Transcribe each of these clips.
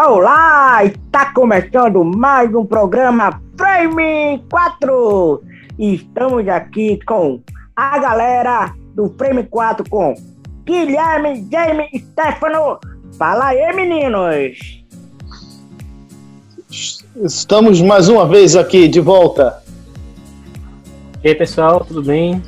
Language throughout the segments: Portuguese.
Olá, está começando mais um programa Frame 4 e estamos aqui com a galera do Frame 4 com Guilherme, Jaime e Stefano. Fala aí, meninos! Estamos mais uma vez aqui de volta. E aí, pessoal, tudo bem?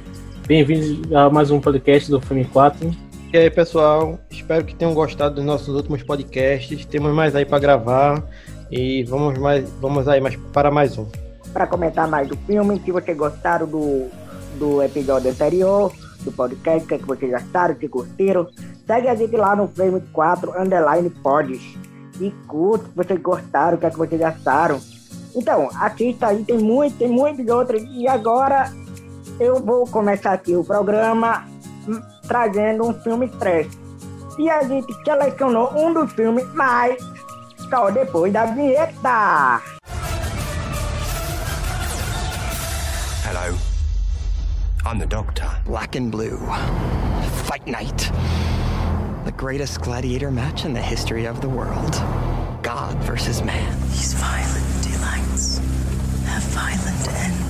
Bem-vindos a mais um podcast do Frame 4. E aí, pessoal, espero que tenham gostado dos nossos últimos podcasts. Temos mais aí para gravar e vamos mais, vamos aí mais para mais um. Para comentar mais do filme, se vocês gostaram do, do episódio anterior, do podcast, que, é que vocês gostaram, se curtiram, segue a gente lá no Frame 4 Underline Pods e curte se vocês gostaram, o que, é que vocês gostaram. Então, assista aí, tem muito, tem muitos outros. E agora eu vou começar aqui o programa trazendo um filme trash. E a gente selecionou um dos filmes mais só depois da vinheta. Hello. I'm the Doctor. Black and Blue. Fight Night. The greatest gladiator match in the history of the world. God versus man. These violent delights have violent ends.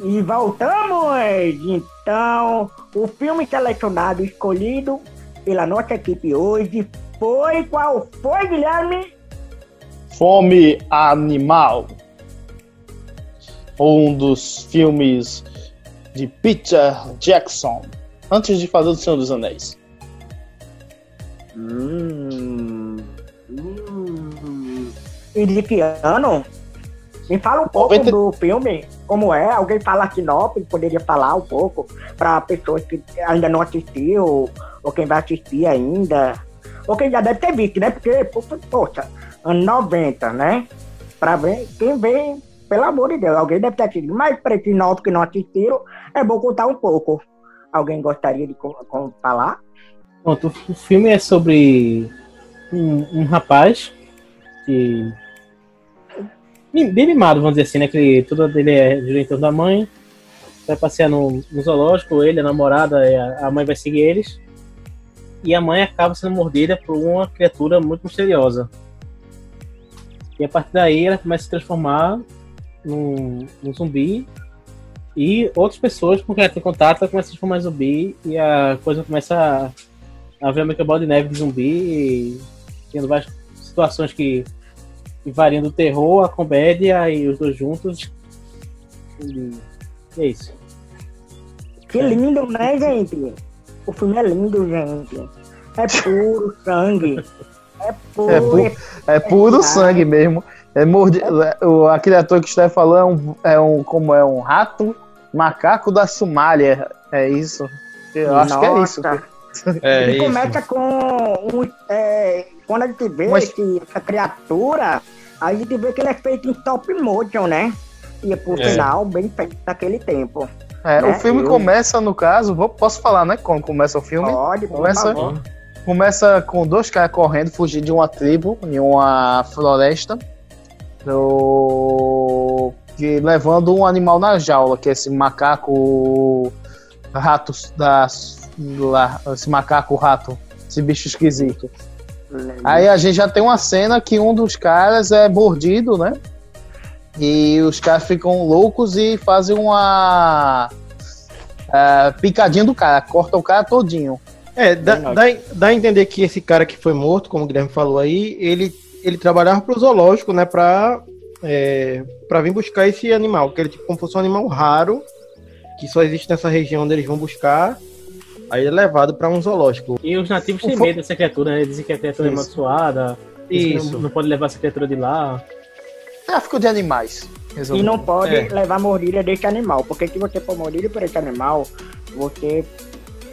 E voltamos! Então, o filme selecionado escolhido pela nossa equipe hoje foi qual foi, Guilherme? Fome Animal. Um dos filmes de Peter Jackson, antes de fazer o Senhor dos Anéis. Hum, hum. E de que ano? Me fala um pouco 90... do filme, como é. Alguém fala a sinopse, poderia falar um pouco para pessoas que ainda não assistiu, ou quem vai assistir ainda. Ou quem já deve ter visto, né? Porque, poxa, anos 90, né? Para ver quem vem, pelo amor de Deus, alguém deve ter assistido. Mas para esses novos que não assistiram, é bom contar um pouco. Alguém gostaria de falar? Pronto, o filme é sobre um, um rapaz que bem mimado, vamos dizer assim, né? Que tudo dele é diretor da mãe. Vai passear no, no zoológico, ele, a namorada, a mãe vai seguir eles. E a mãe acaba sendo mordida por uma criatura muito misteriosa. E a partir daí ela começa a se transformar num, num zumbi. E outras pessoas com quem ela tem contato ela começa a se transformar em zumbi. E a coisa começa a, a ver uma bola de neve de zumbi. E tendo várias situações que e variando do terror, a comédia e os dois juntos. E é isso. Que lindo, né, gente? O filme é lindo, gente. É puro sangue. É puro. É, pu é puro sangue mesmo. É mordi... o, aquele ator que está falando é um, é um. Como é um rato macaco da Somália. É isso. Eu Nossa. acho que é isso. É Ele isso. começa com um, é, quando a gente vê Mas... que essa criatura a gente vê que ele é feito em top motion, né? E é por é. final, bem feito naquele tempo. É, né? o filme Eu... começa, no caso, vou, posso falar, né? Como começa o filme? Pode, começa. Começa com dois caras correndo, fugindo de uma tribo, em uma floresta. Do... Que, levando um animal na jaula, que é esse macaco rato da, esse macaco rato, esse bicho esquisito. Aí a gente já tem uma cena que um dos caras é mordido, né? E os caras ficam loucos e fazem uma uh, picadinha do cara, corta o cara todinho. É, dá, dá, dá a entender que esse cara que foi morto, como o Guilherme falou aí, ele, ele trabalhava pro zoológico, né, pra, é, pra vir buscar esse animal, que ele tipo como fosse um animal raro, que só existe nessa região onde eles vão buscar, Aí é levado para um zoológico. E os nativos têm medo dessa criatura, né? Dizem que a criatura Isso. é amaldiçoada. Isso. Não, não, pode levar essa criatura de lá. Tráfico de animais. Resolvido. E não pode é. levar mordida desse animal. Porque se você for mordido por esse animal, você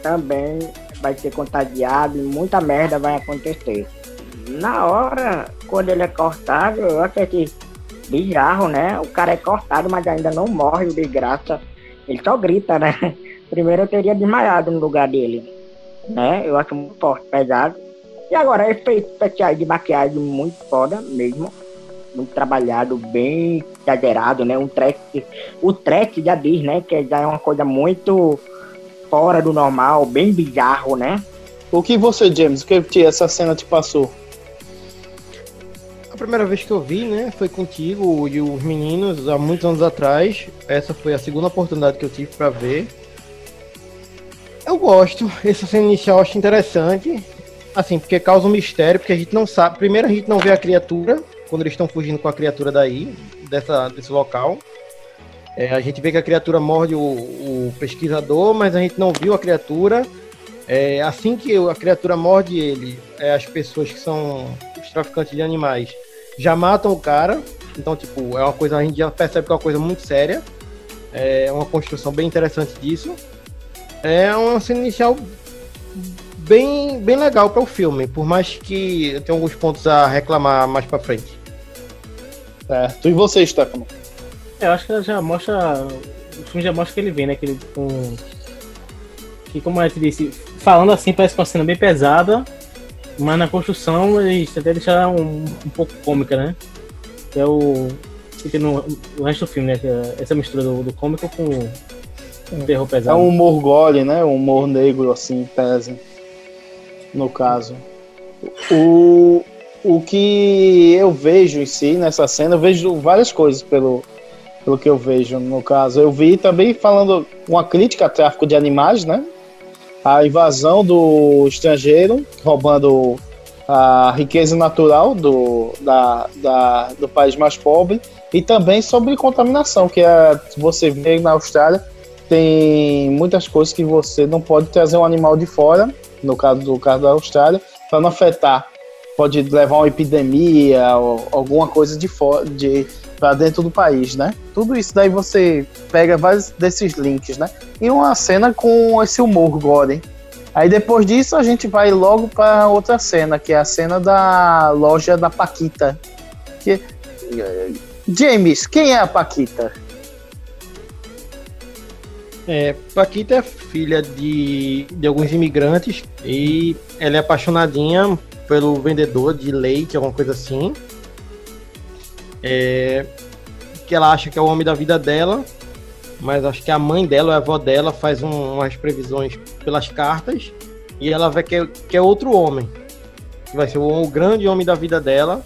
também vai ser contagiado e muita merda vai acontecer. Na hora, quando ele é cortado, eu acho que bizarro, né? O cara é cortado, mas ainda não morre, o desgraça. Ele só grita, né? Primeiro eu teria desmaiado no lugar dele, né? Eu acho muito forte, pesado. E agora, efeitos especiais de maquiagem muito foda mesmo. Muito trabalhado, bem exagerado, né? Um track, o track já diz, né? Que já é uma coisa muito fora do normal, bem bizarro, né? O que você, James, o que essa cena te passou? A primeira vez que eu vi, né, foi contigo e os meninos há muitos anos atrás. Essa foi a segunda oportunidade que eu tive pra ver. Eu gosto. Essa cena inicial eu acho interessante. Assim, porque causa um mistério, porque a gente não sabe. Primeiro a gente não vê a criatura, quando eles estão fugindo com a criatura daí, dessa, desse local. É, a gente vê que a criatura morde o, o pesquisador, mas a gente não viu a criatura. É, assim que a criatura morde ele, é, as pessoas que são os traficantes de animais já matam o cara. Então, tipo, é uma coisa, a gente já percebe que é uma coisa muito séria. É uma construção bem interessante disso. É uma cena inicial bem, bem legal para o filme, por mais que eu tenha alguns pontos a reclamar mais para frente. Certo. E você, Stefano? É, Eu acho que ela já mostra. O filme já mostra que ele vem, né? Que ele com. Que como a gente disse, falando assim parece uma cena bem pesada, mas na construção eles até deixaram um, um pouco cômica, né? Que é o. Que tem no, no resto do filme, né? É essa mistura do, do cômico com o terror É pesado. um humor gole, né? Um humor negro, assim, pesa. No caso. O, o que eu vejo em si nessa cena, eu vejo várias coisas pelo, pelo que eu vejo no caso. Eu vi também falando uma crítica ao tráfico de animais, né? A invasão do estrangeiro, roubando a riqueza natural do, da, da, do país mais pobre, e também sobre contaminação, que é, você vê na Austrália, tem muitas coisas que você não pode trazer um animal de fora, no caso do caso da Austrália, para não afetar. Pode levar uma epidemia ou alguma coisa de fora, de para dentro do país, né? Tudo isso daí você pega vários desses links, né? E uma cena com esse humor gore. Aí depois disso a gente vai logo para outra cena, que é a cena da loja da Paquita. Que James, quem é a Paquita? É, Paquita é filha de, de alguns imigrantes e ela é apaixonadinha pelo vendedor de leite, alguma coisa assim. É, que ela acha que é o homem da vida dela, mas acho que a mãe dela, ou a avó dela, faz um- umas previsões pelas cartas e ela vê que é, que é outro homem, que vai ser o, o grande homem da vida dela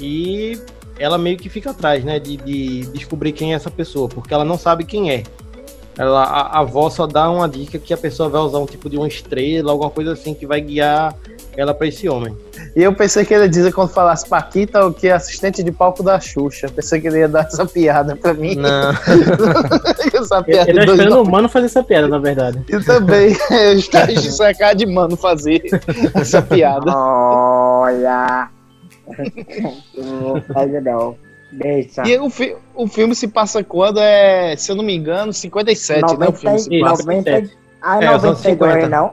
e ela meio que fica atrás, né, de, de descobrir quem é essa pessoa, porque ela não sabe quem é. Ela, a, a avó só dá uma dica que a pessoa vai usar um tipo de uma estrela, alguma coisa assim que vai guiar ela para esse homem. E eu pensei que ele ia dizer quando falasse Paquita o que é assistente de palco da Xuxa. Pensei que ele ia dar essa piada pra mim. Não. essa Eu, piada eu tô de dois esperando o mano fazer essa piada, na verdade. Eu também. Eu estava de sacar de mano fazer essa piada. Olha. não não. Deixa. E o, fi- o filme se passa quando? É, se eu não me engano, 57, né? O filme se passa. 90, ah, É, os anos 92, 50. não?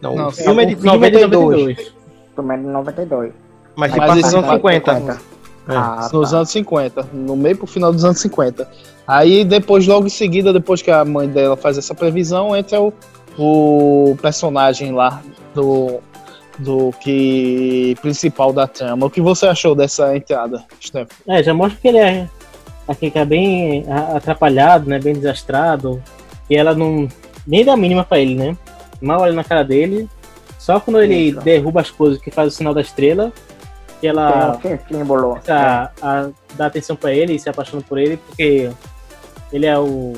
Não, Não, o filme é de O filme é de 92, 92. Filme é de 92. mas Mas eles são anos 50. É. Ah, nos tá. anos 50, no meio pro final dos anos 50. Aí depois, logo em seguida, depois que a mãe dela faz essa previsão, entra o, o personagem lá do, do que principal da trama. O que você achou dessa entrada, Steph? É, já mostra que ele é aqui que é bem atrapalhado, né? Bem desastrado. E ela não. Nem dá a mínima pra ele, né? Mal olha na cara dele. Só quando ele Isso. derruba as coisas que faz o sinal da estrela, que ela Tem um símbolo. começa a, a dar atenção pra ele e se apaixona por ele, porque ele é o,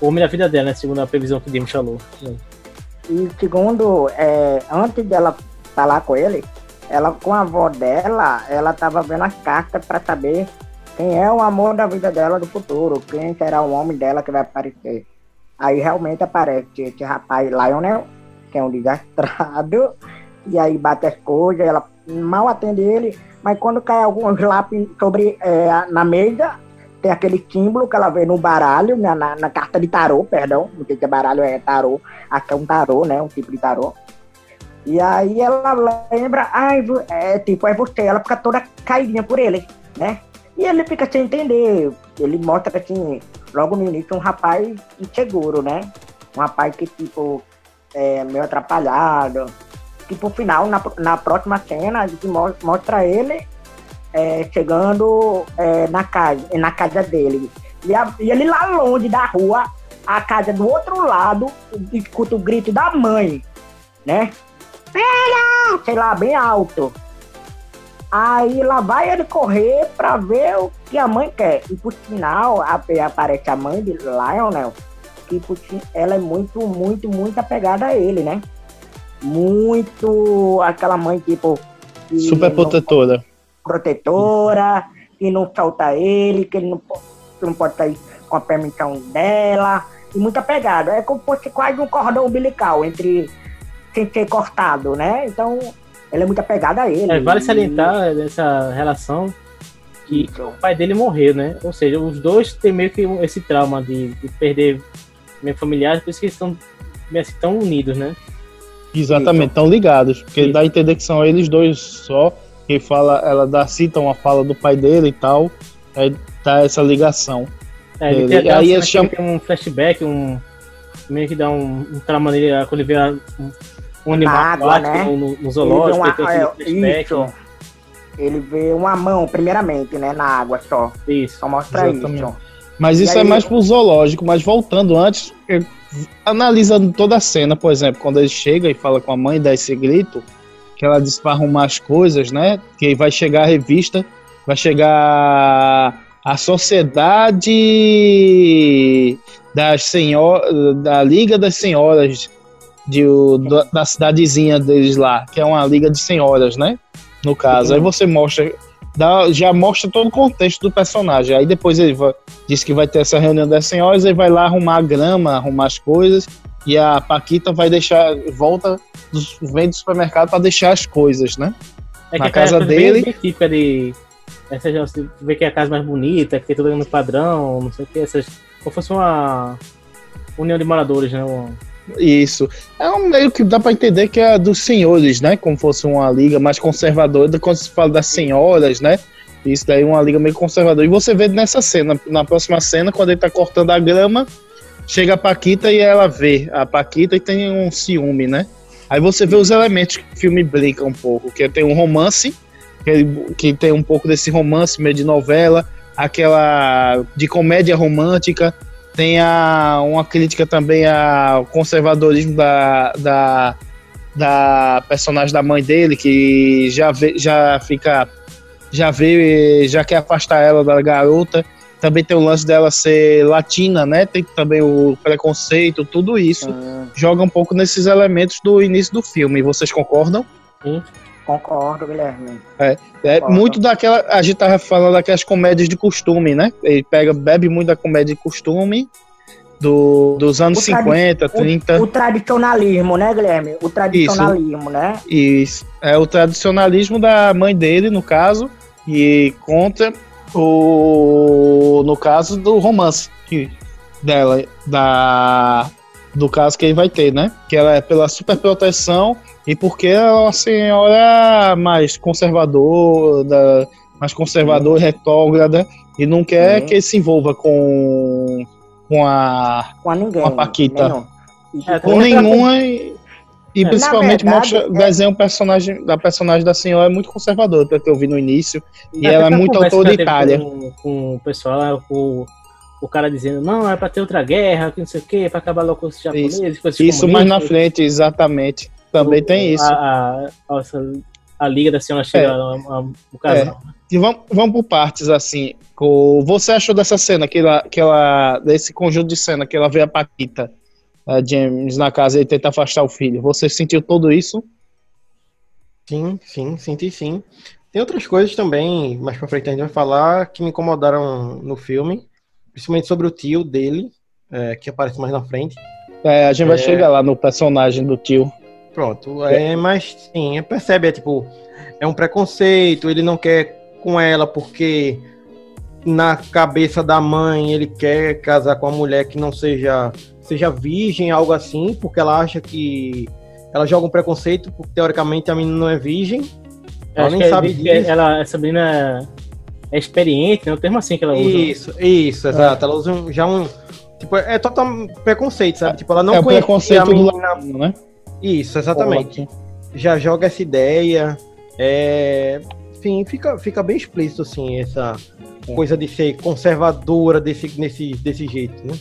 o homem da vida dela, né? Segundo a previsão que o James falou. E segundo, é, antes dela falar com ele, ela com a avó dela, ela tava vendo as cartas para saber quem é o amor da vida dela do futuro, quem será o homem dela que vai aparecer. Aí realmente aparece esse rapaz Lionel, que é um desastrado, e aí bate as coisas, ela mal atende ele, mas quando cai alguns lápis sobre é, na mesa, tem aquele símbolo que ela vê no baralho, na, na, na carta de tarô, perdão, não sei se é baralho, é tarô, que é um tarô, né? Um tipo de tarô. E aí ela lembra, ai, é tipo, é você, ela fica toda caidinha por ele, né? E ele fica sem entender. Ele mostra assim, logo no início, um rapaz inseguro, né? Um rapaz que, tipo, é meio atrapalhado. Tipo, final, na, na próxima cena, mostra ele é, chegando é, na, casa, na casa dele. E, a- e ele lá longe da rua, a casa do outro lado, escuta o grito da mãe, né? Filha! Sei lá, bem alto. Aí lá vai ele correr pra ver o que a mãe quer. E por sinal, a- aparece a mãe de Lionel, que por ela é muito, muito, muito apegada a ele, né? Muito aquela mãe, tipo. Super não- protetora. que não solta ele, que ele não, não pode sair com a permissão dela, e muito apegado. É como se fosse quase um cordão umbilical entre sem ser cortado, né? Então, ela é muito apegada a ele. É, vale E- salientar nessa relação que o pai dele morreu, né? Ou seja, os dois têm meio que esse trauma de, de perder meio familiares, por isso que eles estão meio assim, tão unidos, né? Exatamente, estão ligados. Porque dá a entender que são eles dois só. Que fala, ela dá, cita uma fala do pai dele e tal. Aí dá essa ligação. É, ele tem, uma aí ele tem um flashback, um. Meio que dá um, um trauma nele quando ele vê a- um, um animal Na água, né? no, no- Ele zoológico, uma- ele tem aquele é, flashback. isso. Ele vê uma mão, primeiramente, né? Na água só. Isso. Só mostra Exatamente. isso. Mas E isso é aí- mais pro zoológico. Mas voltando antes, analisando toda a cena, por exemplo, quando ele chega e fala com a mãe, dá esse grito, que ela diz pra arrumar as coisas, né? Que vai chegar a revista, vai chegar a Sociedade das Senhoras, da Liga das Senhoras de, o- da, da cidadezinha deles lá, que é uma liga de senhoras, né? No caso. Aí você mostra, dá- já mostra todo o contexto do personagem. Aí depois ele vai, diz que vai ter essa reunião das senhoras, ele vai lá arrumar a grama, arrumar as coisas, e a Paquita vai deixar, volta, vem do supermercado para deixar as coisas, né? É Na casa bem- dele. Bem, típica de. Essa já você vê que é a casa mais bonita, que tem tudo no padrão, não sei o que, essas. Como fosse uma união de moradores, né? Uma- Isso. É um meio que dá para entender que é dos senhores, né? Como fosse uma liga mais conservadora, quando se fala das senhoras, né? Isso daí é uma liga meio conservadora. E você vê nessa cena, na próxima cena, quando ele tá cortando a grama, chega a Paquita e ela vê a Paquita e tem um ciúme, né? Aí você vê os elementos que o filme brinca um pouco, que tem um romance, que, tem um pouco desse romance meio de novela, aquela de comédia romântica, tem a, uma crítica também ao conservadorismo da, da, da personagem da mãe dele, que já, vê, já fica. Já vê, já quer afastar ela da garota. Também tem o lance dela ser latina, né? Tem também o preconceito, tudo isso. Joga um pouco nesses elementos do início do filme. Vocês concordam? Concordo, Guilherme. É, é Concordo. muito daquela. A gente tava falando daquelas comédias de costume, né? Ele pega, bebe muito da comédia de costume do, dos anos O tradi- 50, 30. O tradicionalismo, né, Guilherme? O tradicionalismo, né? Isso. É o tradicionalismo da mãe dele, no caso, e contra o. No caso do romance que, dela, da. Do caso que ele vai ter, né? Que ela é pela superproteção e porque ela é uma senhora mais conservadora, mais conservadora, retrógrada, e não quer Sim. que ele se envolva com. com a. Com a ninguém. com a Paquita. nenhum. É, Com nenhuma e, e É. principalmente verdade, mostra, é- desenha o personagem da personagem da senhora é muito conservador, pelo que eu vi no início, e ela é muito autoritária. Com, com o pessoal, o, o cara dizendo, não, é pra ter outra guerra, que não sei o que, pra acabar logo com os japoneses, com esses Isso mais na frente, exatamente. Também O- tem isso. A, a, a Liga da Senhora chega É. a- a- o casal. E vamos, vamos por partes, assim. O, você achou dessa cena, que ela, que ela, desse conjunto de cena, que ela vê a Paquita, a James, na casa e tenta afastar o filho? Você sentiu tudo isso? Sim, sim, senti sim. Tem outras coisas também, mais pra frente a gente vai falar, que me incomodaram no filme, principalmente sobre o tio dele, é, que aparece mais na frente. É, a gente vai É. chegar lá no personagem do tio. Pronto, é, mas sim, percebe, é tipo, é um preconceito, ele não quer com ela porque na cabeça da mãe ele quer casar com uma mulher que não seja seja virgem, algo assim, porque ela acha que ela joga um preconceito, porque teoricamente a menina não é virgem. Ela Acho nem que, sabe disso. ela, essa menina é é experiente, né? O termo assim que ela usa. Isso, isso, exato. Ela usa um- já um. Tipo, é total preconceito, sabe? Tipo, ela não é o conhecia preconceito a do menina. latino, né? Isso, exatamente. Já joga essa ideia. É... Enfim, fica, fica bem explícito, assim, essa coisa de ser conservadora desse, nesse, desse jeito, né?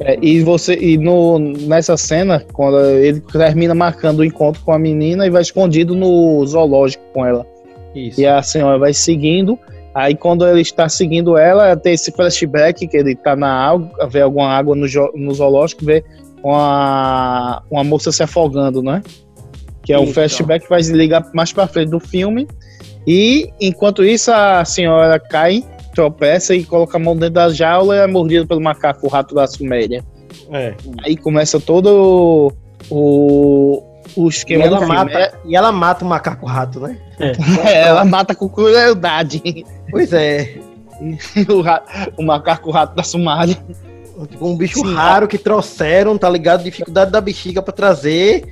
É, e você e no, nessa cena, quando ele termina marcando o encontro com a menina e vai escondido no zoológico com ela. Isso. E a senhora vai seguindo. Aí quando ele está seguindo ela, tem esse flashback que ele tá na água, vê alguma água no, no zoológico, vê uma, uma moça se afogando, né? Que é o Isso. flashback que vai ligar mais pra frente do filme. E enquanto isso, a senhora cai, tropeça e coloca a mão dentro da jaula e é mordida pelo macaco, o rato da Suméria. É. Aí começa todo o, o E esquema ela, do filme. mata, e ela mata o macaco rato, né? É, ela mata com crueldade. Pois é. o, ra- o macaco rato da Somália. Tipo, um bicho raro que trouxeram, tá ligado? Dificuldade da bexiga pra trazer.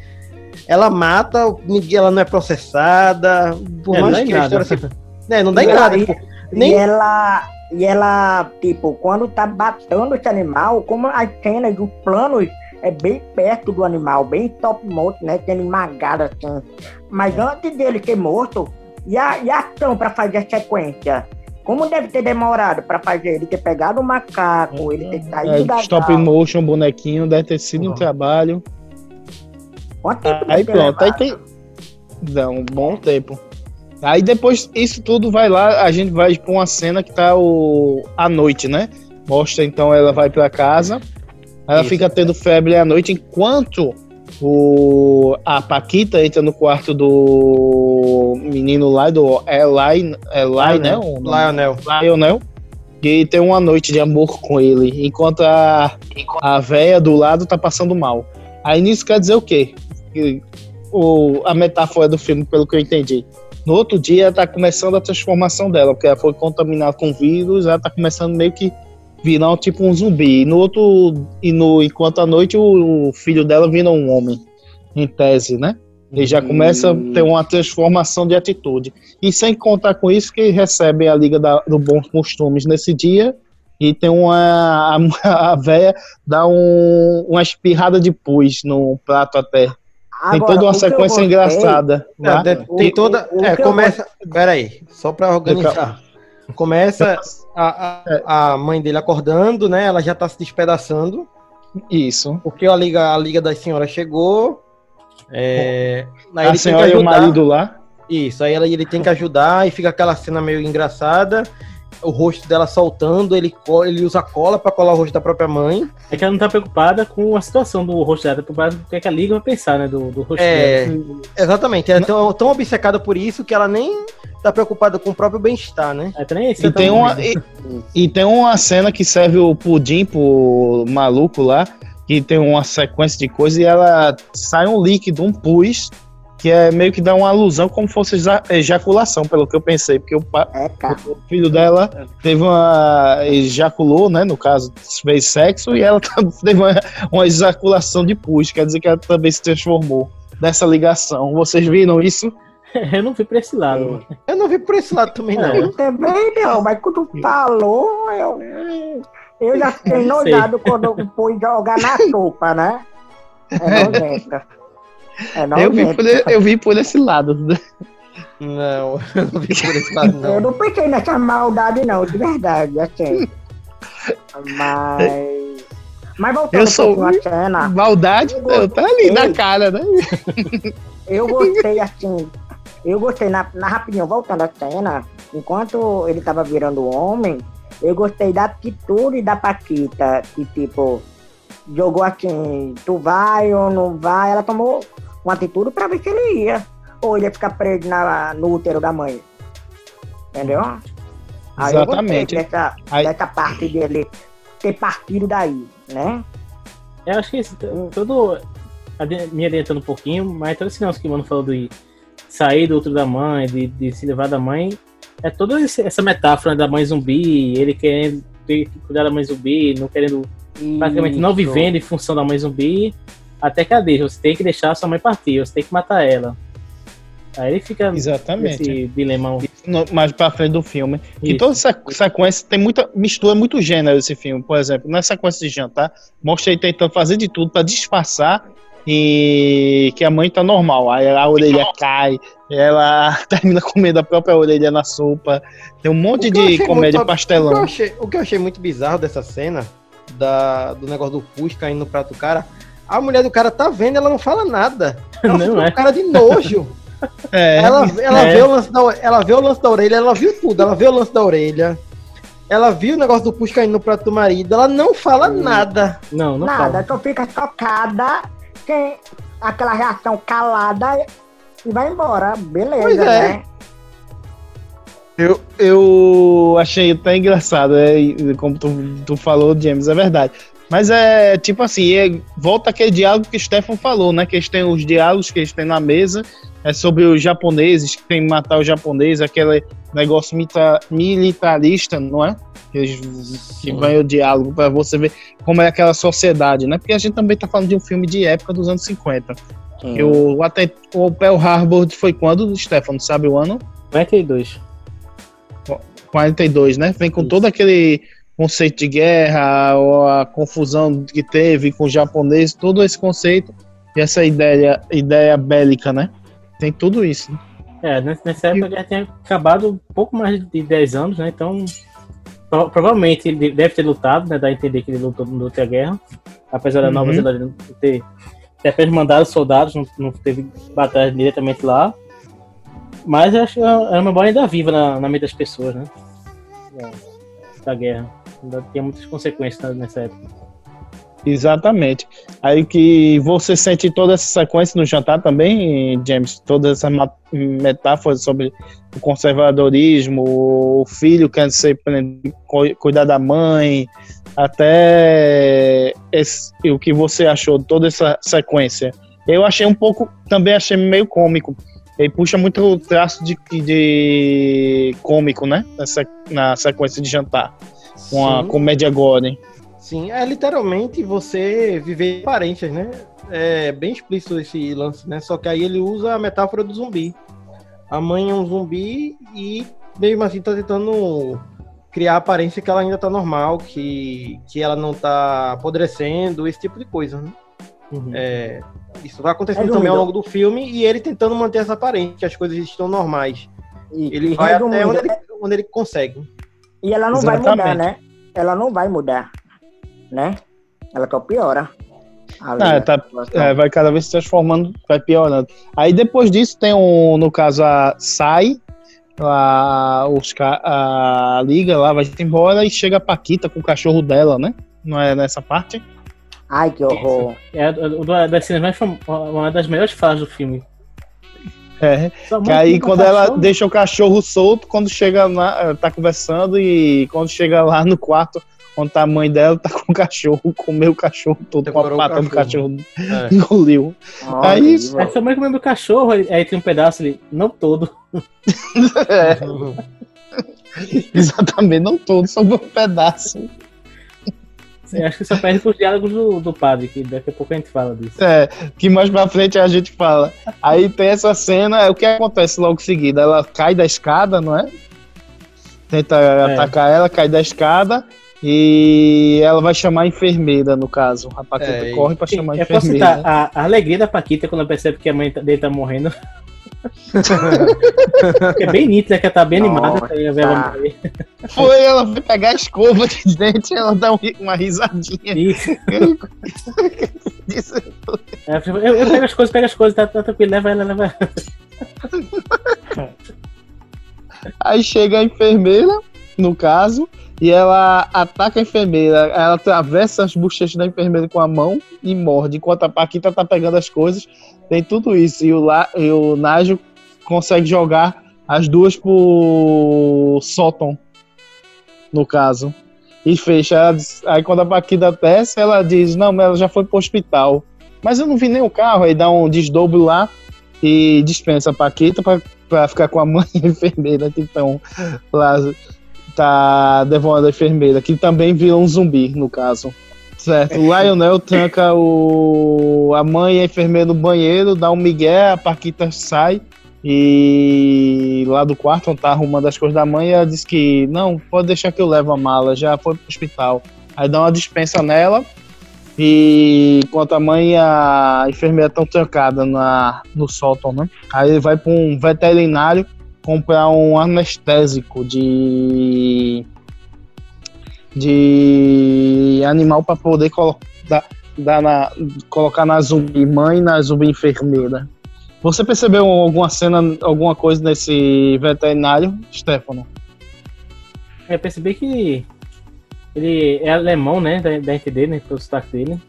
Ela mata, ela não é processada. Por É, não mais dá em que a nada. história se... É, não dá em E nada. aí- tipo, E nem... ela, e ela, tipo, quando tá batendo esse animal, como as cenas dos planos é bem perto do animal, bem top motion, né? Tendo esmagado assim. Mas antes dele ser morto, e a, e a ação pra fazer a sequência? Como deve ter demorado pra fazer ele ter pegado o macaco, ele ter saído É, da stop motion, bonequinho, deve ter sido um trabalho. Quanto tempo Aí pronto, aí tem. Dá um bom tempo. Aí depois isso tudo vai lá, a gente vai pra uma cena que tá o... à noite, né? Mostra então ela vai pra casa, ela Isso. fica tendo febre à noite, enquanto o... a Paquita entra no quarto do menino lá, do Eli, Eli né? Lionel. Lionel. E tem uma noite de amor com ele, enquanto a, a véia do lado tá passando mal. Aí nisso quer dizer o quê? O, a metáfora do filme, pelo que eu entendi. No outro dia tá começando a transformação dela, porque ela foi contaminada com vírus, ela tá começando meio que virar um, tipo um zumbi. E no outro, e no, enquanto à noite o, o filho dela vira um homem, em tese, né? Ele já começa a ter uma transformação de atitude. E sem contar com isso, que recebem a Liga da, do Bons Costumes nesse dia. E tem uma. A, a véia dá um, uma espirrada de pus no prato até. Tem Agora, toda uma sequência gostei- engraçada. Não, de- tem toda. o- o é, começa. Pera aí, só pra organizar. Começa a, a, a mãe dele acordando, né? Ela já tá se despedaçando. Isso. Porque a Liga, a Liga das Senhoras chegou. É, aí A ele tem senhora que e o marido lá. Isso, aí ela- ele tem que ajudar e fica aquela cena meio engraçada. O rosto dela soltando, ele, ele usa cola pra colar o rosto da própria mãe. É que ela não tá preocupada com a situação do rosto dela, tá preocupada com o que é que a Liga vai pensar, né? Do, do rosto É, dela. exatamente. Ela é tão, tão obcecada por isso que ela nem tá preocupada com o próprio bem-estar, né? É, também E tem, uma, e, e tem uma cena que serve o pudim pro maluco lá, que tem uma sequência de coisas e ela sai um líquido, um pus, que é meio que dá uma alusão como fosse eja- ejaculação, pelo que eu pensei, porque o, pa- É, cara. o filho dela teve uma. ejaculou, né? No caso, fez sexo e ela teve uma, uma ejaculação de pus, quer dizer que ela também se transformou dessa ligação. Vocês viram isso? Eu não fui pra esse lado. Eu não vi por esse lado também, não. Eu também não, mas quando falou, eu, eu já fiquei nojado quando eu fui jogar na sopa, né? É nojenta. É Eu vi, por, eu vi por esse lado. Não, eu não vi por esse lado, Eu não. não pensei nessa maldade, não, de verdade, assim. Mas. Mas voltando Eu sou- cena, Maldade, Eu tá ali na gostei. cara, né? eu gostei assim. Eu gostei na, na rapidinho, voltando à cena, enquanto ele tava virando homem, eu gostei da atitude da Paquita, que tipo, jogou assim, tu vai ou não vai, ela tomou uma atitude pra ver se ele ia. Ou ele ia ficar preso na, no útero da mãe. Entendeu? Aí eu Exatamente. dessa, Aí- dessa parte dele ter partido daí, né? Eu acho que esse, todo. Me adiantando um pouquinho, mas todo esse negócio que o mano falou de sair do outro da mãe, de, de se levar da mãe, é toda essa metáfora da mãe zumbi, ele querendo ter que cuidar da mãe zumbi, não querendo. praticamente não vivendo em função da mãe zumbi, até que a deixa, você tem que deixar a sua mãe partir, você tem que matar ela. Aí ele fica Exatamente. nesse dilema. no- mais pra frente do filme. E Isso. toda essa sequência tem muita. mistura muito gênero esse filme, por exemplo. Na sequência de jantar, mostra ele tentando fazer de tudo pra disfarçar e que a mãe tá normal. Aí a orelha cai, ela termina comendo a própria orelha na sopa. Tem um monte que de comédia muito- O que, eu pastelão. achei, o que eu achei muito bizarro dessa cena, da, do negócio do pus caindo no prato do cara, a mulher do cara tá vendo, ela não fala nada. Ela Não fica é. cara de nojo. É, Ela, ela, É. vê o lance da, ela vê o lance da orelha, ela viu tudo. Ela vê o lance da orelha. Ela viu o negócio do pus caindo no prato do marido. Ela não fala nada. Não, não Nada, fala. tu fica chocada, tem aquela reação calada e vai embora. Beleza, Pois é. né? Eu, eu achei até engraçado, é, e como tu, tu falou, James, é verdade. Mas é tipo assim, é- volta aquele diálogo que o Stefan falou, né? Que eles têm os diálogos que eles têm na mesa, é sobre os japoneses, que tem que matar os japoneses, aquele negócio mita- militarista, não é? Que, eles, que vai o diálogo para você ver como é aquela sociedade, né? Porque a gente também tá falando de um filme de época dos anos 50. E o, até, o Pearl Harbor foi quando, Stefan, sabe o ano? 42. 42, né? Vem com Isso. todo aquele conceito de guerra, ou a confusão que teve com os japoneses, todo esse conceito e essa ideia, ideia bélica, né? Tem tudo isso. né? É, nessa época já tinha acabado um pouco mais de 10 anos, né? Então, pro- provavelmente ele deve ter lutado, né? Dá a entender que ele lutou durante a guerra. Apesar da Uhum. Nova Zelândia ter, ter apenas mandado soldados, não, não teve batalha diretamente lá. Mas acho que era uma bola ainda viva na, na mente das pessoas, né? Da guerra. Ainda tinha muitas consequências nessa época. Exatamente. Aí que você sente toda essa sequência no jantar também, James, toda essa ma- metáfora sobre o conservadorismo, o filho querendo ser cuidar da mãe, até esse- o que você achou toda essa sequência. Eu achei um pouco, também achei meio cômico. Ele puxa muito o traço de, de cômico, né? Se- na sequência de jantar. Uma Sim. comédia gore. Sim, é literalmente você viver em aparências, né? É bem explícito esse lance, né? Só que aí ele usa a metáfora do zumbi. A mãe é um zumbi e mesmo assim tá tentando criar a aparência que ela ainda tá normal, que, que ela não tá apodrecendo, esse tipo de coisa, né? Uhum. É, isso vai acontecendo Resumindo. também ao longo do filme e ele tentando manter essa aparência, que as coisas estão normais. E, Ele e vai até onde ele, onde ele consegue. E ela não vai mudar, Exatamente. né? Ela não vai mudar, né? Ela só piora. Ali, Ah, a tá-. É, vai cada vez se transformando, vai piorando. Aí depois disso tem um, no caso, a Sai, a, os, a Liga lá vai embora e chega a Paquita com o cachorro dela, né? Não é nessa parte? Ai, que horror. É uma das mais uma das melhores falas do filme. É. Que aí quando ela deixa o cachorro solto, quando chega lá, tá conversando e quando chega lá no quarto, onde tá a mãe dela, tá com o cachorro, comeu o cachorro todo, com a pata do cachorro. cachorro, É. engoliu. Aí- Horrível. Aí sua mãe comendo o cachorro, aí aí tem um pedaço ali, não todo. É, exatamente, não todo, só um pedaço. Eu acho que só perde pros diálogos do, do padre, que daqui a pouco a gente fala disso. É, que mais pra frente a gente fala. Aí tem essa cena, é o que acontece logo em seguida? Ela cai da escada, não é? Tenta atacar ela, cai da escada e ela vai chamar a enfermeira, no caso. A Paquita É, corre pra chamar a Eu posso enfermeira. citar a, a alegria da Paquita quando ela percebe que a mãe tá- dele tá morrendo. É bem nítida, que ela tá bem animada ela morrer. Foi, ela vai pegar a escova de dente e ela dá um uma risadinha. Isso. Fala, Eu, eu pego as coisas, pego as coisas, tá, tá tranquilo, leva ela, leva ela. Aí chega a enfermeira, no caso, e ela ataca a enfermeira. Ela atravessa as bochechas da enfermeira com a mão e morde, enquanto a Paquita tá pegando as coisas. Tem tudo isso. E o, La, e o consegue jogar as duas pro sótão, no caso. E fecha. Aí quando a Paquita desce, ela diz: Não, mas ela já foi pro hospital. Mas eu não vi nem o carro. Aí dá um desdobro lá e dispensa a Paquita pra, pra ficar com a mãe a enfermeira que estão lá. Tá devorando a enfermeira, que também vira um zumbi, no caso. Certo, o Lionel tranca o, a mãe e a enfermeira no banheiro, dá um migué, a Paquita sai E lá do quarto, onde tá arrumando as coisas da mãe, ela diz que não, pode deixar que eu levo a mala, já foi pro hospital. Aí dá uma dispensa nela. E enquanto a mãe e a enfermeira estão trancadas na, no sótão, né? Aí ele vai para um veterinário comprar um anestésico de de animal para poder colo dar, dar na, colocar na zumbi mãe e na zumbi enfermeira. Você percebeu alguma cena, alguma coisa nesse veterinário, Stefano? Eu percebi que ele é alemão, né? Da, da dele, né? Pelo sotaque dele.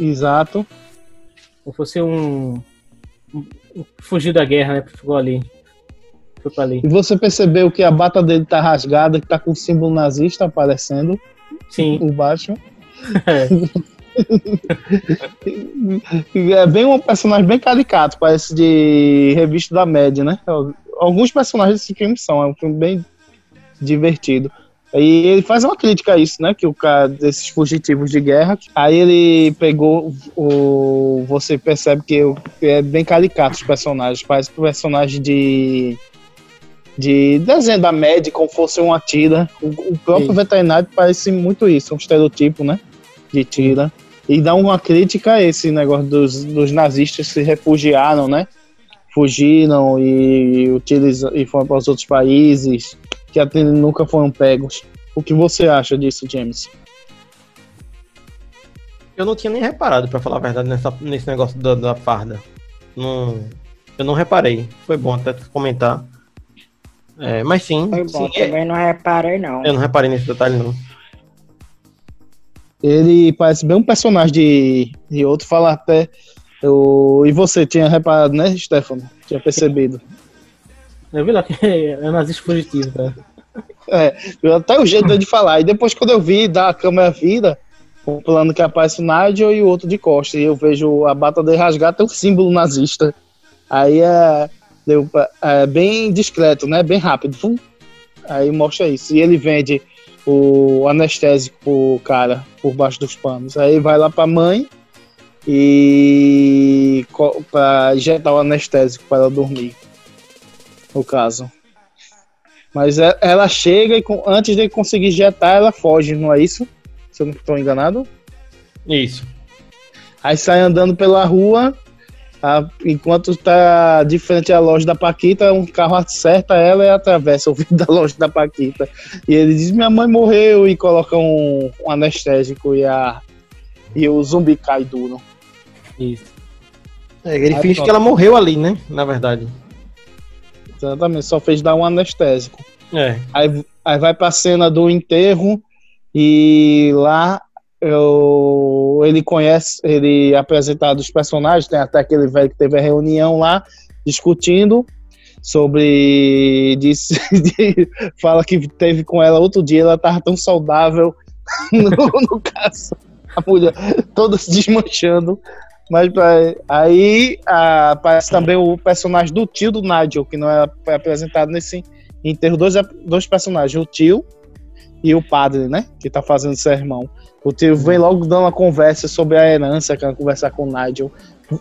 Exato. Ou fosse um, um. Fugiu da guerra, né? Ficou ali. Foi pra ali. E você percebeu que a bata dele tá rasgada, que tá com o símbolo nazista aparecendo? Sim. Por baixo. É. é bem um personagem bem caricato, parece de revista da média, né? Alguns personagens desse filme são, é um filme bem divertido. E ele faz uma crítica a isso, né? Que o cara desses fugitivos de guerra. Aí ele pegou o. Você percebe que é bem caricato os personagens. Parece personagem de. De desenho da média, como fosse uma tira. O, o próprio Sim. veterinário parece muito isso, um estereotipo, né? De tira. E dá uma crítica a esse negócio dos, dos nazistas que se refugiaram, né? Fugiram e, utilizam, e foram para os outros países que até nunca foram pegos. O que você acha disso, James? Eu não tinha nem reparado, para falar a verdade, nessa, nesse negócio da, da farda. Não, eu não reparei. Foi bom até comentar. É, mas sim. Foi bom, sim, também é... não reparei, não. Eu não reparei nesse detalhe, não. Ele parece bem um personagem de, de outro, fala até. Eu, e você tinha reparado, né, Stefano? Tinha percebido. Eu vi lá que é nazista fugitivo, cara. É, até o jeito de falar. E depois, quando eu vi da câmera vida, um plano que aparece o Nigel e o outro de costas, e eu vejo a bata de rasgar, tem um símbolo nazista. Aí é, deu, é bem discreto, né? Bem rápido. Aí mostra isso. E ele vende o anestésico pro cara por baixo dos panos. Aí vai lá pra mãe e para injetar o anestésico para ela dormir no caso. Mas é, ela chega e antes de conseguir jetar, ela foge, não é isso? Se eu não estou enganado? Isso. Aí sai andando pela rua, a, enquanto está de frente à loja da Paquita, um carro acerta ela e atravessa o vidro da loja da Paquita. E ele diz: Minha mãe morreu, e coloca um, um anestésico e, a, e o zumbi cai duro. Isso. É, ele Aí, finge pronto. que ela morreu ali, né? Na verdade. Exatamente, só fez dar um anestésico. É. Aí, aí vai pra cena do enterro e lá eu, ele conhece, ele é apresentado os personagens, tem até aquele velho que teve a reunião lá discutindo sobre disse, de, fala que teve com ela outro dia, ela tava tão saudável no, no caso, a mulher toda se desmanchando mas aí aparece também o personagem do tio do Nigel, que não é apresentado nesse enterro. Dois, dois personagens, o tio e o padre, né? Que tá fazendo sermão. O tio vem logo dando uma conversa sobre a herança, querendo conversar com o Nigel.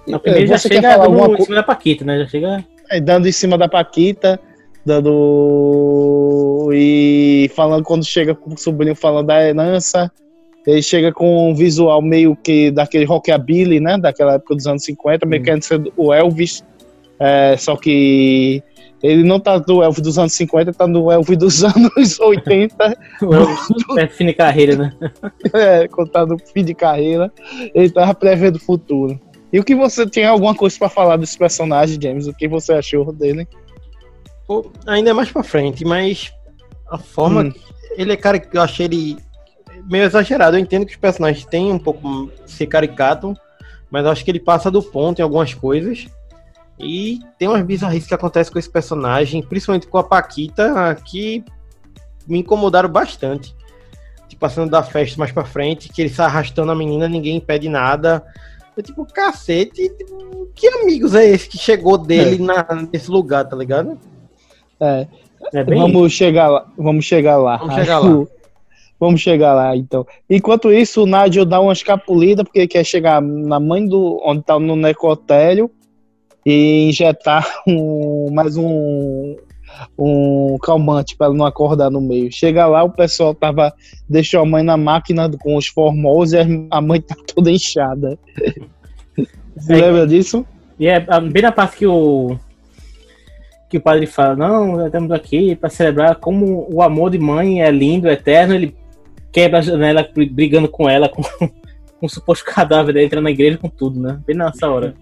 Não, primeiro já chega falar dando alguma... em cima da Paquita, né? Já chega. É, dando em cima da Paquita, dando. E falando quando chega com o sobrinho falando da herança. Ele chega com um visual meio que daquele rockabilly, né? Daquela época dos anos 50, meio querendo ser o Elvis. É, só que ele não tá do Elvis dos anos 50, tá no Elvis dos anos 80. o Elvis é fim de carreira, né? é, quando tá no fim de carreira, ele tava prevendo o futuro. E o que você tem alguma coisa para falar desse personagem, James? O que você achou dele? Pô, ainda é mais para frente, mas a forma. Hum. Ele é cara que eu achei ele meio exagerado. Eu entendo que os personagens têm um pouco ser caricato, mas acho que ele passa do ponto em algumas coisas. E tem umas bizarrices que acontecem com esse personagem, principalmente com a Paquita, que me incomodaram bastante. Tipo, passando da festa mais pra frente, que ele sai arrastando a menina, ninguém impede nada. Eu, tipo, cacete, tipo, que amigos é esse que chegou dele é. na, nesse lugar, tá ligado? É. é vamos chegar lá. Vamos chegar lá. Vamos chegar lá. Vamos chegar lá, então. Enquanto isso, o Nigel dá uma escapulida, porque ele quer chegar na mãe do. onde tá no necrotério. e injetar um, mais um, um calmante para não acordar no meio. Chega lá, o pessoal tava deixou a mãe na máquina com os formos e a mãe tá toda inchada. Você É. lembra disso? E é bem na parte que o que o padre fala, não, estamos aqui para celebrar como o amor de mãe é lindo, eterno, ele quebra a janela br- brigando com ela, com, com o suposto cadáver dela, entra na igreja com tudo, né? Bem nessa hora.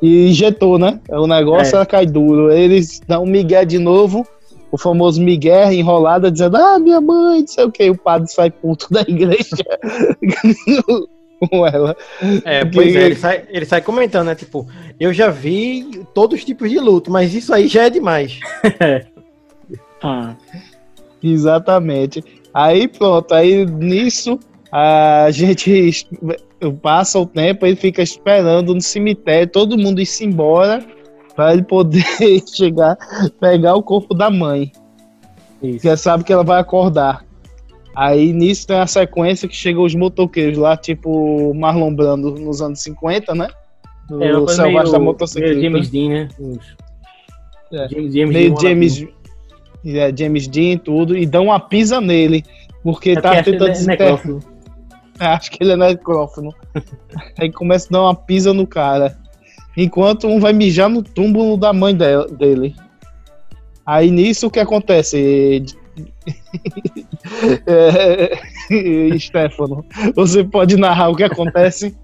E injetou, né? O negócio É. ela cai duro. Eles dão um migué de novo, o famoso migué enrolada, dizendo, ah, minha mãe, não sei o que. O padre sai puto da igreja com ela. É, pois é, ele sai, ele sai comentando, né? Tipo, eu já vi todos os tipos de luto, mas isso aí já é demais. Hum. Exatamente. Aí pronto, aí nisso a gente passa o tempo, ele fica esperando no cemitério, todo mundo ir embora para ele poder chegar, pegar o corpo da mãe. Isso. Porque sabe que ela vai acordar. Aí nisso tem a sequência que chegam os motoqueiros lá, tipo Marlon Brando nos anos 50, né? É o coisa Selvagem da meio, Motocicleta. meio James Dean, né? Os- É. James, James meio Dean, James, é, James Dean e tudo, e dão uma pisa nele, porque É tá tentando acho que ele é necrófilo. Acho que ele é necrófilo. Aí começa a dar uma pisa no cara. Enquanto um vai mijar no túmulo da mãe de- dele. Aí nisso o que acontece? é, Stefano, você pode narrar o que acontece?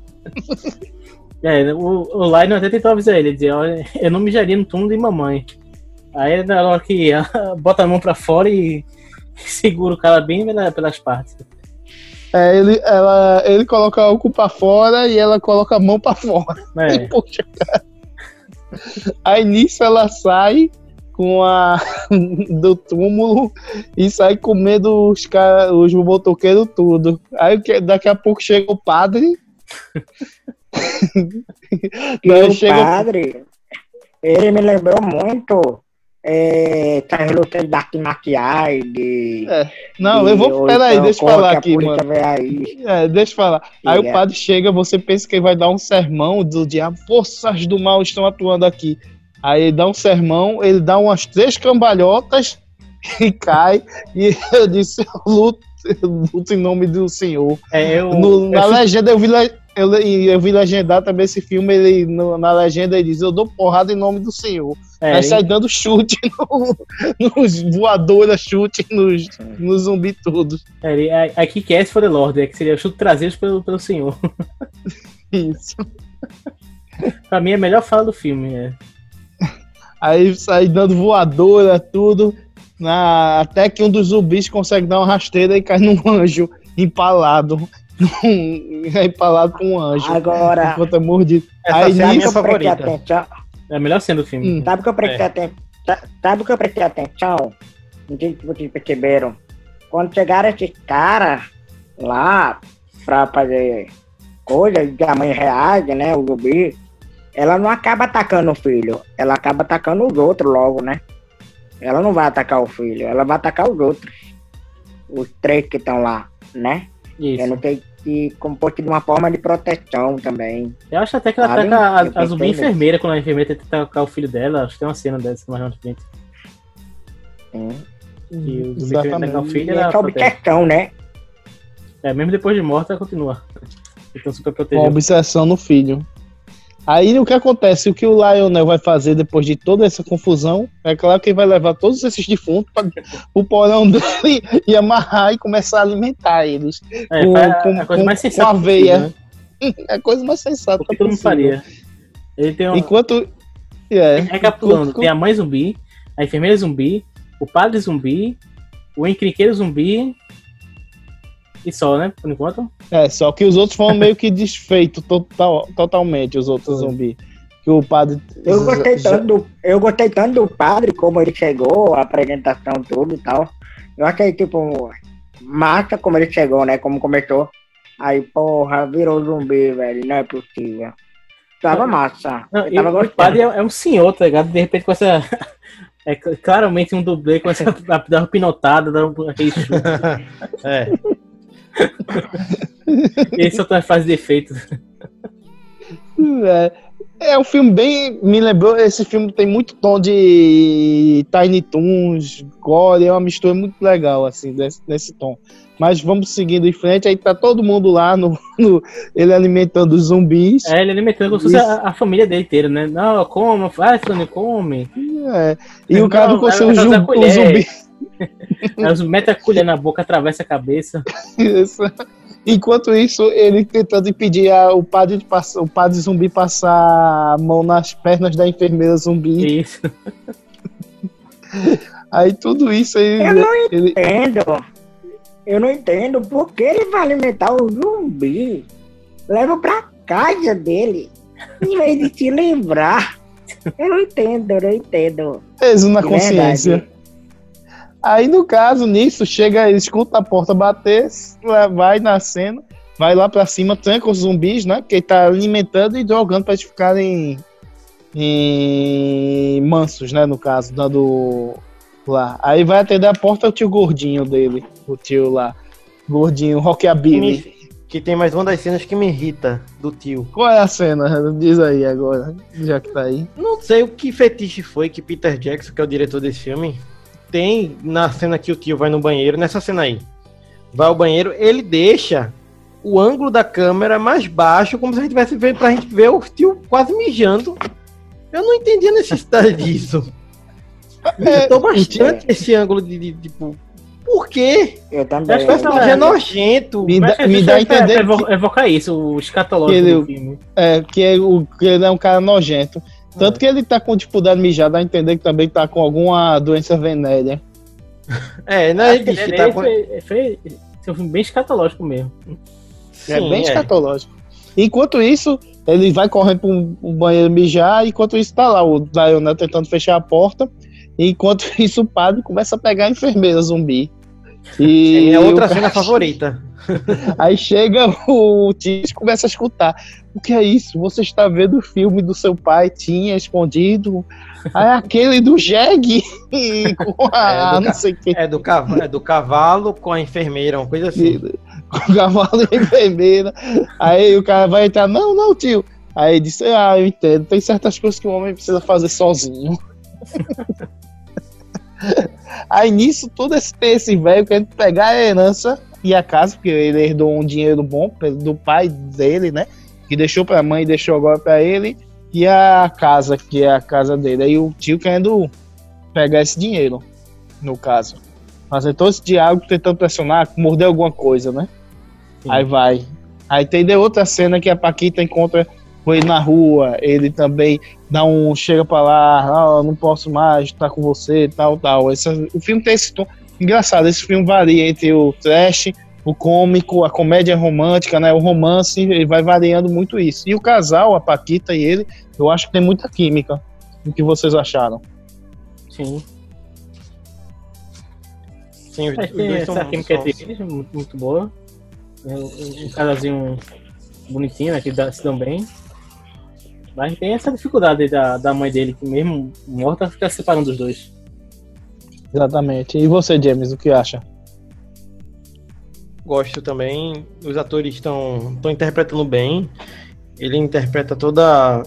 É, o, o Lionel até tentou avisar ele, dizer, olha, eu não mijaria no túmulo de mamãe. Aí na hora que bota a mão pra fora e segura o cara bem pela- pelas partes. É, ele, ela, ele coloca o cu pra fora e ela coloca a mão pra fora. É. E puxa, cara. Aí nisso ela sai com a do túmulo e sai comendo os, cara, os motoqueiros tudo. Aí daqui a pouco chega o padre. Daí o chega- padre, ele me lembrou muito é, aquelas lutas de arte de... Não, de- eu vou. ou Peraí, então, deixa eu falar aqui, mano. É, deixa eu falar. Aí o padre chega, você pensa que ele vai dar um sermão do diabo, forças do mal estão atuando aqui. Aí ele dá um sermão, ele dá umas três cambalhotas e cai. E eu disse, eu luto, eu luto em nome do Senhor. É, eu, No- na eu- legenda eu vi, le- eu, eu vi legendar também esse filme, ele, no- na legenda ele diz, eu dou porrada em nome do Senhor. é, Aí sai dando chute no- nos voadores, chute nos, nos zumbi todos. é, ele- é, aqui que é for the Lord, é que seria chute traseiros pelo, pelo senhor. Isso. pra mim é a melhor fala do filme. É. Aí sai dando voadora, tudo. Na... Até que um dos zumbis consegue dar uma rasteira e cai num anjo empalado. É empalado com um anjo. Agora, Enquanto é mordido. Essa Aí é a minha nisso- eu prestei favorita. atenção, É a melhor cena do filme. Hum. sabe o que eu prestei É. atenção? Sabe o que eu prestei atenção? Não sei se vocês perceberam. Quando chegaram esses caras lá pra fazer coisas que a mãe reage, né? O zumbi, ela não acaba atacando o filho, ela acaba atacando os outros logo, né? Ela não vai atacar o filho, ela vai atacar os outros. Os três que estão lá, né? Isso. Eu não sei se como fosse de uma forma de proteção também. Eu acho até que ela Ah, ataca a, a zumbi enfermeira quando a enfermeira tenta atacar o filho dela. Acho que tem uma cena dessa mais na frente. Sim. Que o zumbi tenta atacar o E filho ela essa protege. obsessão, né? É, mesmo depois de morta, ela continua. Então super protegida. obsessão no filho. Aí o que acontece? O que o Lionel vai fazer depois de toda essa confusão? É claro que ele vai levar todos esses defuntos para o porão dele e amarrar e começar a alimentar eles. É, com- faz a- com- a coisa com- mais com sensata aveia. possível, né? É a coisa mais sensata. O que todo mundo faria. Ele tem um, Enquanto. É, Recapitulando, com- tem a mãe zumbi, a enfermeira zumbi, o padre zumbi, o encrenqueiro zumbi. E só, né? Por enquanto. É, só que os outros foram meio que desfeitos total, totalmente, os outros zumbis. Que o padre. Eu gostei já- tanto do, eu gostei tanto do padre, como ele chegou, a apresentação, tudo e tal. Eu achei, tipo, massa como ele chegou, né? Como começou. Aí, porra, virou zumbi, velho. Não é possível. Tava massa. Não, eu tava o padre é, é um senhor, tá ligado? De repente com essa. É cl- claramente um dublê com essa a dar uma pinotada, dar um, aquele chute. É. Só tá faz defeito. É. É um filme bem. Me lembrou. Esse filme tem muito tom de Tiny Toons, Gore, é uma mistura muito legal, assim, desse, desse tom. Mas vamos seguindo em frente, aí tá todo mundo lá, no, no ele alimentando os zumbis. É, ele alimentando como se fosse a, a família dele inteira, né? Não, come, vai, Sony, come. É. E Não, o cara com ela seu vai ju- usar a o colher. zumbi. Aí os mete a colher na boca, atravessa a cabeça. Isso. Enquanto isso, ele tentando impedir a- o, padre de passar, o padre zumbi passar a mão nas pernas da enfermeira zumbi. Isso. Aí tudo isso aí. Eu não ele- entendo. Eu não entendo por que ele vai alimentar o zumbi. Leva pra casa dele. Em vez de te livrar. Eu não entendo, eu não entendo. peso na De consciência. verdade. Aí, no caso, nisso, chega, ele escuta a porta bater, vai na cena, vai lá pra cima, tranca os zumbis, né? Porque ele tá alimentando e drogando pra eles ficarem em mansos, né? No caso, dando lá. Aí vai atender a porta o tio gordinho dele, o tio lá. Gordinho, rockabilly. Que tem mais uma das cenas que me irrita do tio. Qual é a cena? Diz aí agora, já que tá aí. Não sei o que fetiche foi que Peter Jackson, que é o diretor desse filme, tem na cena que o tio vai no banheiro, nessa cena aí. Vai ao banheiro, ele deixa o ângulo da câmera mais baixo, como se a gente tivesse vendo pra gente ver o tio quase mijando. Eu não entendi a necessidade disso. Me irritou bastante esse ângulo de, de, tipo. Por quê? Eu Acho também. que O personagem é nojento. Me dá, é me dá a pra- entender pra que- evo- evocar isso, o escatológico Que ele- do filme. É, que, é o, que ele é um cara nojento. Tanto que ele tá com dificuldade de mijar, dá a entender que também tá com alguma doença venérea. É, né? Ele que tá com... foi, foi, um bem escatológico mesmo. é Sim, bem escatológico. Enquanto isso, ele vai correndo pro, pro banheiro mijar, enquanto isso tá lá o Lionel tentando fechar a porta. Enquanto isso, o padre começa a pegar a enfermeira zumbi. É E minha outra cena favorita. Aí chega o tio e começa a escutar. O que é isso? Você está vendo o filme do seu pai, tinha escondido. Aí aquele do Jeg com a É, do não sei o que. É do, cavalo, é do cavalo com a enfermeira, uma coisa assim. com o cavalo e a enfermeira. Aí o cara vai entrar, não, não, tio. Aí disse, ah, eu entendo, tem certas coisas que o homem precisa fazer sozinho. Aí nisso, todo esse, esse velho querendo pegar a herança e a casa, porque ele herdou um dinheiro bom do pai dele, né? Que deixou pra mãe e deixou agora pra ele. E a casa, que é a casa dele. Aí o tio querendo pegar esse dinheiro, no caso. Fazer todo esse diálogo tentando pressionar, morder alguma coisa, né? Aí vai. Aí tem de outra cena que a Paquita encontra com ele na rua, ele também dá um chega pra lá, ah, não posso mais estar com você, tal, tal. Esse, o filme tem esse tom engraçado, esse filme varia entre o trash, o cômico, a comédia romântica, né, o romance, ele vai variando muito isso. E o casal, a Paquita e ele, eu acho que tem muita química. O que vocês acharam? Sim. Sim, os, que dois são, essa química são- entre eles é muito, muito boa. É um, um casalzinho bonitinho, né? Que dá, se dão bem. Mas tem essa dificuldade da, da mãe dele, que mesmo morta, fica separando os dois. Exatamente. E você, James, o que acha? gosto também. Os atores estão estão interpretando bem. Ele interpreta toda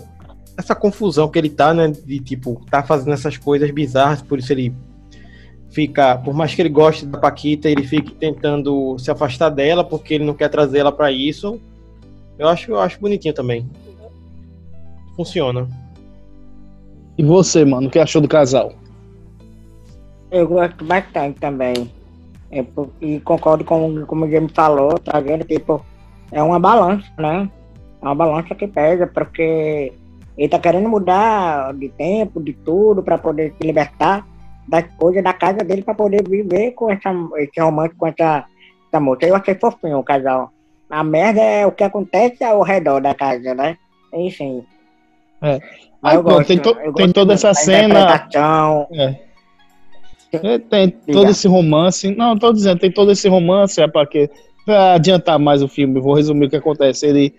essa confusão que ele tá, né? De tipo, tá fazendo essas coisas bizarras, por isso ele fica, por mais que ele goste da Paquita, ele fica tentando se afastar dela porque ele não quer trazer ela pra isso. Eu acho, eu acho bonitinho também. Funciona. E você, mano, o que achou do casal? Eu gosto bastante também. É, e concordo com como o James falou, tá vendo? Tipo, é uma balança, né? É uma balança que pesa, porque ele tá querendo mudar de tempo, de tudo, para poder se libertar das coisas da casa dele, para poder viver com essa, esse romance, com essa, essa moça. Eu achei fofinho o casal. A merda é o que acontece ao redor da casa, né? Enfim. É. Aí, eu pronto, gosto, tem, to- eu tem toda da essa cena. É. É, tem todo esse romance. Não, tô dizendo, tem todo esse romance, é para que pra adiantar mais o filme, vou resumir o que acontece. Ele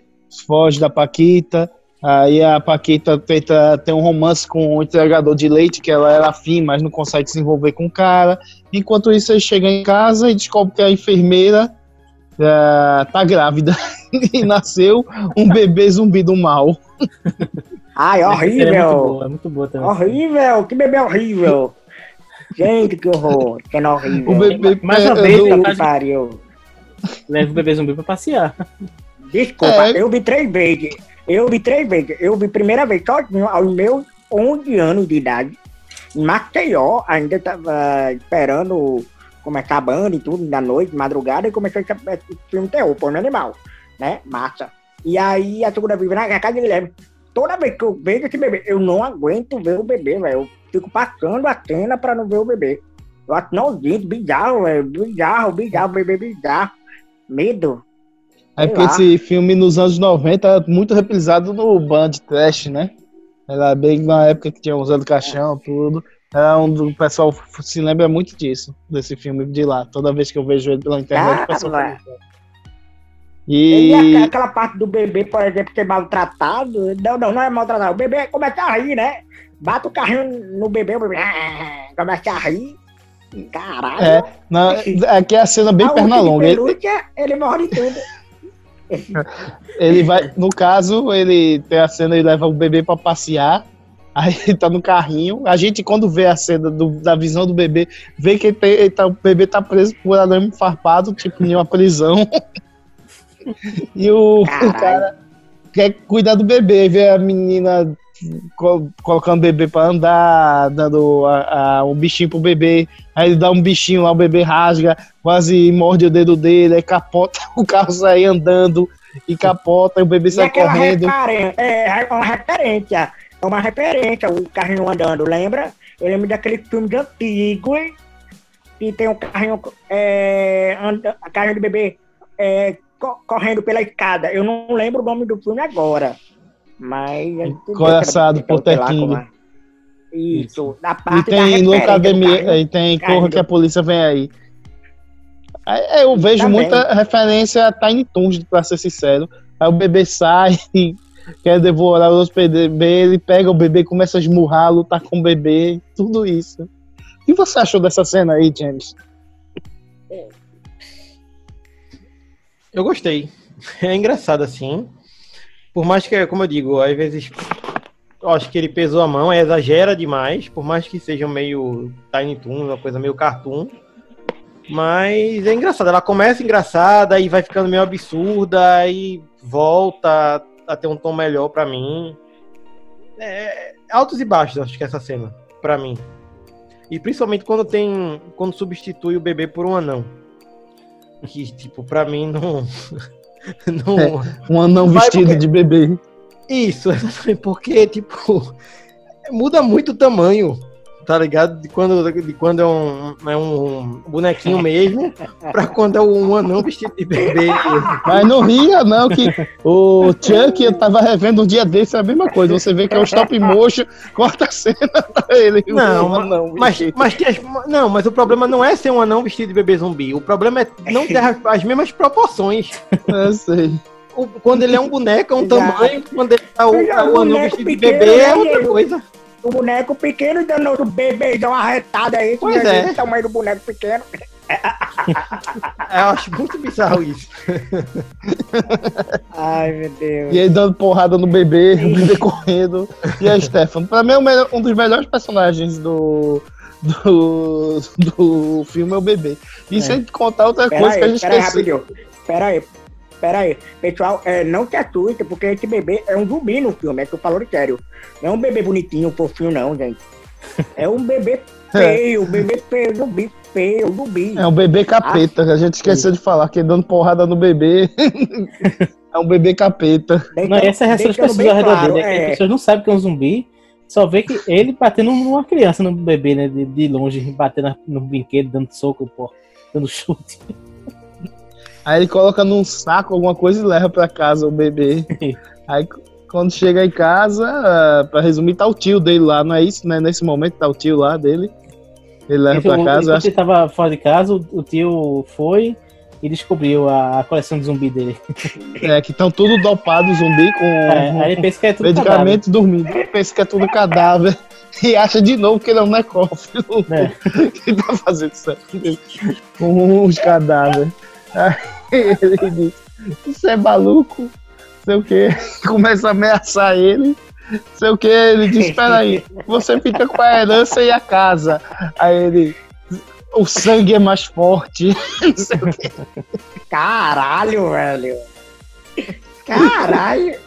foge da Paquita, aí a Paquita tenta ter um romance com o entregador de leite, que ela era afim, mas não consegue se envolver com o cara. Enquanto isso, ele chega em casa e descobre que a enfermeira eh, tá grávida e nasceu um bebê zumbi do mal. Ai, série É muito horrível. boa, é muito boa também. Horrível, que bebê horrível. Gente, que horror. Que é horrível. O bebê Mais uma é, vez, do- Que de- pariu. Leva o bebê zumbi pra passear. Desculpa, É. eu vi três vezes. Eu vi três vezes. Eu vi primeira vez sozinho aos meus 11 anos de idade. Em Maceió, ainda tava esperando começar a banda e tudo, da noite, madrugada, e começou esse, esse filme terror, porno animal, né? Massa. E aí, a segunda vez, na casa de Guilherme, toda vez que eu vejo esse bebê, eu não aguento ver o bebê, velho. Eu fico passando a cena pra não ver o bebê. Eu acho nojento, bizarro, velho. Bizarro, bizarro, bebê bizarro. Medo. É porque esse filme nos anos 90 é muito reprisado no Band Trash, né? Era bem na época que tinha usando caixão, tudo. Era um do o pessoal se lembra muito disso, desse filme de lá. Toda vez que eu vejo ele pela internet, o pessoal. E E aqua- aquela parte do bebê, por exemplo, ser maltratado. Não, não, não é maltratado. O bebê começa a rir, né? Bate o carrinho no bebê, o bebê começa a rir. Caralho. é, aqui é a cena bem A perna urso de longa. Ele, pelúcia, ele morre tudo. ele vai, no caso, ele tem a cena, ele leva o bebê pra passear. Aí ele tá no carrinho. A gente, quando vê a cena do- da visão do bebê, vê que ele tem- ele tá- o bebê tá preso por arame farpado, tipo, em uma prisão. e o, o cara quer cuidar do bebê, vê a menina co- colocando o bebê pra andar, dando a, a- um bichinho pro bebê. Aí ele dá um bichinho lá, o bebê rasga, quase morde o dedo dele, aí capota, o carro sai andando e capota, e o bebê E sai correndo. referência, é uma referência. É uma referência, o carrinho andando, lembra? Eu lembro daquele filme de antigo, hein? Que tem um carrinho, é, anda, carrinho de bebê é, correndo pela escada. Eu não lembro o nome do filme agora. Mas. Encoraçado por Tequinho. é. Isso, da E parte da tem do Loucademia, carrinho. e tem carrinho Corra que a polícia vem aí. Aí Eu vejo Também. muita referência a Tiny Toons, pra ser sincero. Aí o bebê sai, quer devorar os bebê, ele pega o bebê, começa a esmurrar, lutar com o bebê, tudo isso. O que você achou dessa cena aí, James? Eu gostei. É engraçado assim. Por mais que, como eu digo, às vezes eu acho que ele pesou a mão, exagera demais, por mais que seja meio Tiny Toons, uma coisa meio cartoon. Mas é engraçado. Ela começa engraçada e vai ficando meio absurda e volta a ter um tom melhor pra mim. É, altos e baixos, acho que essa cena, pra mim. E principalmente quando tem. Quando substitui o bebê por um anão. Que, tipo, pra mim não. não Um anão vestido porque- de bebê. Isso, exatamente, porque, tipo, muda muito o tamanho, tá ligado? De quando, de quando é, um, é um bonequinho mesmo, pra quando é um anão vestido de bebê. Mas não ria, não, que o Chuck eu tava revendo um dia desse, é a mesma coisa. Você vê que é o stop motion, corta a cena pra ele. Não, um anão Mas, mas, não, mas o problema não é ser um anão vestido de bebê zumbi. O problema é não ter as, as mesmas proporções. Eu sei. O- quando ele é um boneco, é um Exato. tamanho. Quando ele é o, é é um o anão vestido de bebê, é né, outra coisa. O boneco pequeno e dando outro bebezão arretado aí. Pois né, é. gente? O tamanho do boneco pequeno. Eu acho muito bizarro isso. Ai, meu Deus. E aí dando porrada no bebê, o bebê correndo. E a Stefano. Pra mim, é um dos melhores personagens do, do, do filme é o bebê. E sem contar outra Pera coisa que a aí, gente pera aí, esqueceu. rapidinho. Pera aí. Pera aí. Pessoal, é, não se assuste, porque esse bebê é um zumbi no filme, é que eu falo sério. Não é um bebê bonitinho, fofinho, não, gente. É um bebê feio, bebê feio, zumbi feio, zumbi. É um bebê capeta, que a gente esqueceu de falar, que dando porrada no bebê. é um bebê capeta. Não, essa é a reação das pessoas ao redor claro, dele. É que é. As pessoas não sabem que é um zumbi, só vê que ele batendo numa criança, no bebê, né? De, de longe, batendo no brinquedo, dando soco, pô, dando chute. Aí ele coloca num saco alguma coisa e leva pra casa o bebê. Aí quando chega em casa, ah, pra resumir, tá o tio dele lá, não é isso? Né? Nesse momento tá o tio lá dele. Ele leva pra casa. enquanto Acho ele tava fora de casa, o, o tio foi e descobriu a, a coleção de zumbi dele. é, que estão tudo dopados, zumbi, com É, aí ele pensa que é tudo medicamento dormindo. Ele pensa que é tudo cadáver. E acha de novo que ele é um necrófilo. É. que tá fazendo isso aqui com os cadáveres. Aí ele diz: Isso é maluco, sei o que. Começa a ameaçar ele. sei o que, ele disse, espera aí, você fica com a herança e a casa. Aí ele, o sangue é mais forte. Não sei o quê. Caralho, velho. Caralho.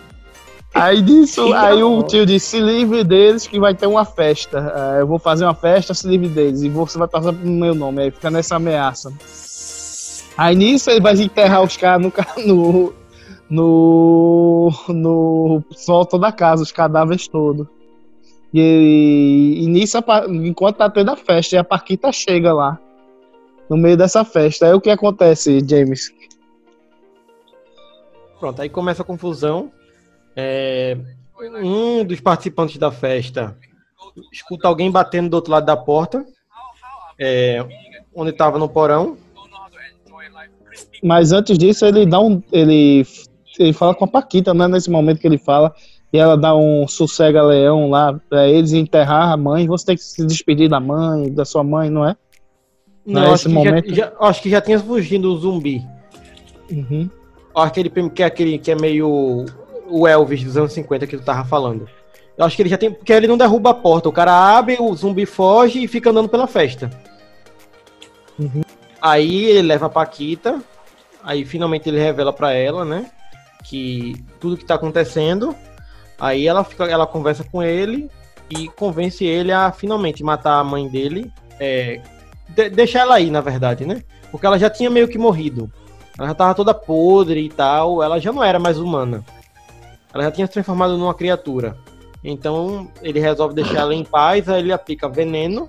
Aí disso, aí o tio disse, se livre deles que vai ter uma festa. Ah, eu vou fazer uma festa, se livre deles. E você vai passar pro meu nome. Aí fica nessa ameaça. Aí nisso ele vai enterrar os caras no, no, no, no da casa, os cadáveres todos. E, e nisso, a Pa- enquanto tá tendo a festa, e a Paquita chega lá, no meio dessa festa. Aí o que acontece, James? Pronto, aí começa a confusão. É, um dos participantes da festa escuta alguém batendo do outro lado da porta, é, onde estava no porão. Mas antes disso, ele dá um. Ele, ele fala com a Paquita, né? Nesse momento que ele fala. E ela dá um sossega-leão lá pra eles enterrar a mãe. Você tem que se despedir da mãe, da sua mãe, não é? Não, Nesse acho, que momento. já, já- acho que já tinha fugido o zumbi. Uhum. Aquele que é aquele que é meio o Elvis dos anos 50 que tu tava falando. Eu acho que ele já tem. Porque ele não derruba a porta. O cara abre, o zumbi foge e fica andando pela festa. Uhum. Aí ele leva a Paquita. Aí finalmente ele revela pra ela, né? Que tudo que tá acontecendo. Aí ela fica, ela conversa com ele e convence ele a finalmente matar a mãe dele. É, de- deixar ela aí, na verdade, né? Porque ela já tinha meio que morrido. Ela já tava toda podre e tal. Ela já não era mais humana. Ela já tinha se transformado numa criatura. Então ele resolve deixar ela em paz. Aí ele aplica veneno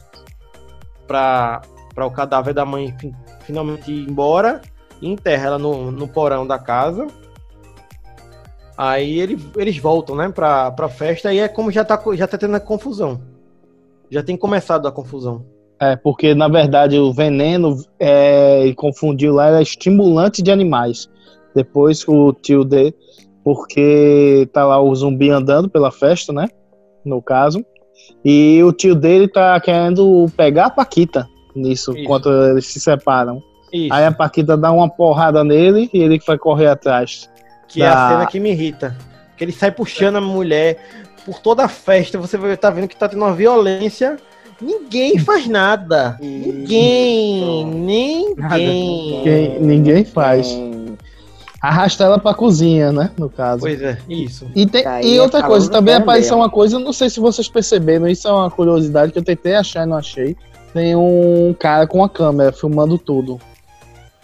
para o cadáver da mãe fin- finalmente ir embora. Enterra ela no, no porão da casa. Aí ele, eles voltam, né, pra, pra festa. E é como já tá, já tá tendo a confusão. Já tem começado a confusão. É, porque na verdade o veneno é, confundiu lá, era estimulante de animais. Depois o tio D, porque tá lá o zumbi andando pela festa, né? No caso. E o tio dele tá querendo pegar a Paquita nisso, Isso. enquanto eles se separam. Isso. Aí a Paquita dá uma porrada nele e ele vai correr atrás. Que é a da- cena que me irrita. Que ele sai puxando a mulher por toda a festa. Você vai tá vendo que tá tendo uma violência. Ninguém faz nada. Ninguém. Ninguém. Quem- ninguém faz. Arrasta ela pra cozinha, né? No caso. Pois é, isso. E, tem- Aí e outra coisa, também apareceu uma coisa, não sei se vocês perceberam, isso é uma curiosidade que eu tentei achar e não achei. Tem um cara com a câmera filmando tudo.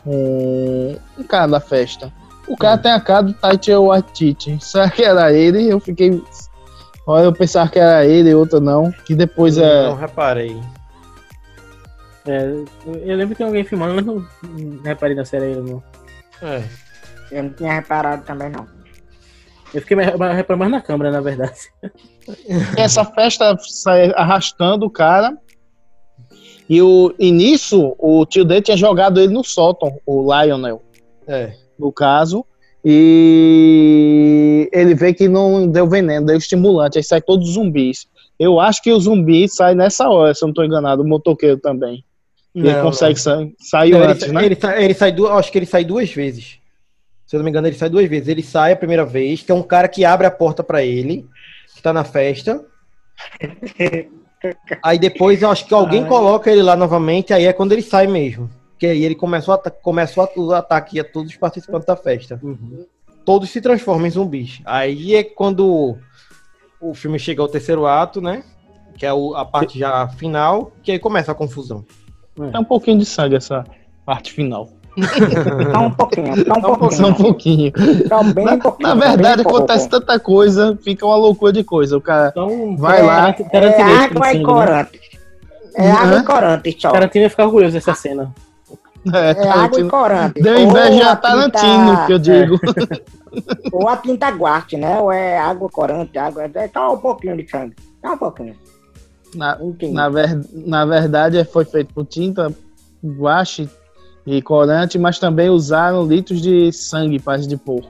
Um, um cara da festa. O Hum. cara tem a cara do Taika Waititi. Será que era ele? Eu fiquei. Olha, eu pensava que era ele, outra não. Que depois é. Não reparei. É, eu- eu lembro que tem alguém filmando, mas não, não reparei na série ainda, não. É. Eu não tinha reparado também, não. Eu fiquei reparando mais na câmera, na verdade. essa festa sai arrastando o cara. E, o, e nisso, o tio dele tinha jogado ele no sótão, o Lionel. É. no caso, e ele vê que não deu veneno, deu estimulante, aí sai todos os zumbis. Eu acho que o zumbi sai nessa hora, se eu não estou enganado, o motoqueiro também. ele Não, consegue não. sair, Não, antes, ele, né? ele, sai- ele sai duas, acho que ele sai duas vezes. Se eu não me engano, ele sai duas vezes. Ele sai a primeira vez, que é um cara que abre a porta pra ele, que tá na festa. Aí depois eu acho que alguém Ai. coloca ele lá novamente, aí é quando ele sai mesmo. Que aí ele começa o, ata começa o ata- o ataque a todos os participantes da festa. Todos se transformam em zumbis. Aí é quando o filme chega ao terceiro ato, né? Que é o- a parte já final, que aí começa a confusão. É um pouquinho de sangue essa parte final. Só um pouquinho, só um pouquinho. Só um pouquinho. Só bem Na, pouquinho, na bem verdade, pouco. acontece tanta coisa, fica uma loucura de coisa. O cara Então, vai É, lá, É água e corante. É água e corante, só. Tarantino ia ficar orgulhoso dessa cena. é, É água e corante. Deu Ou inveja a Tarantino, tinta- que eu digo. Ou a tinta guache, né? Ou é água corante, água. É só um pouquinho de sangue. Só um pouquinho. Na, na, ver, na verdade, foi feito por tinta, guache e corante, mas também usaram litros de sangue, parte de porco.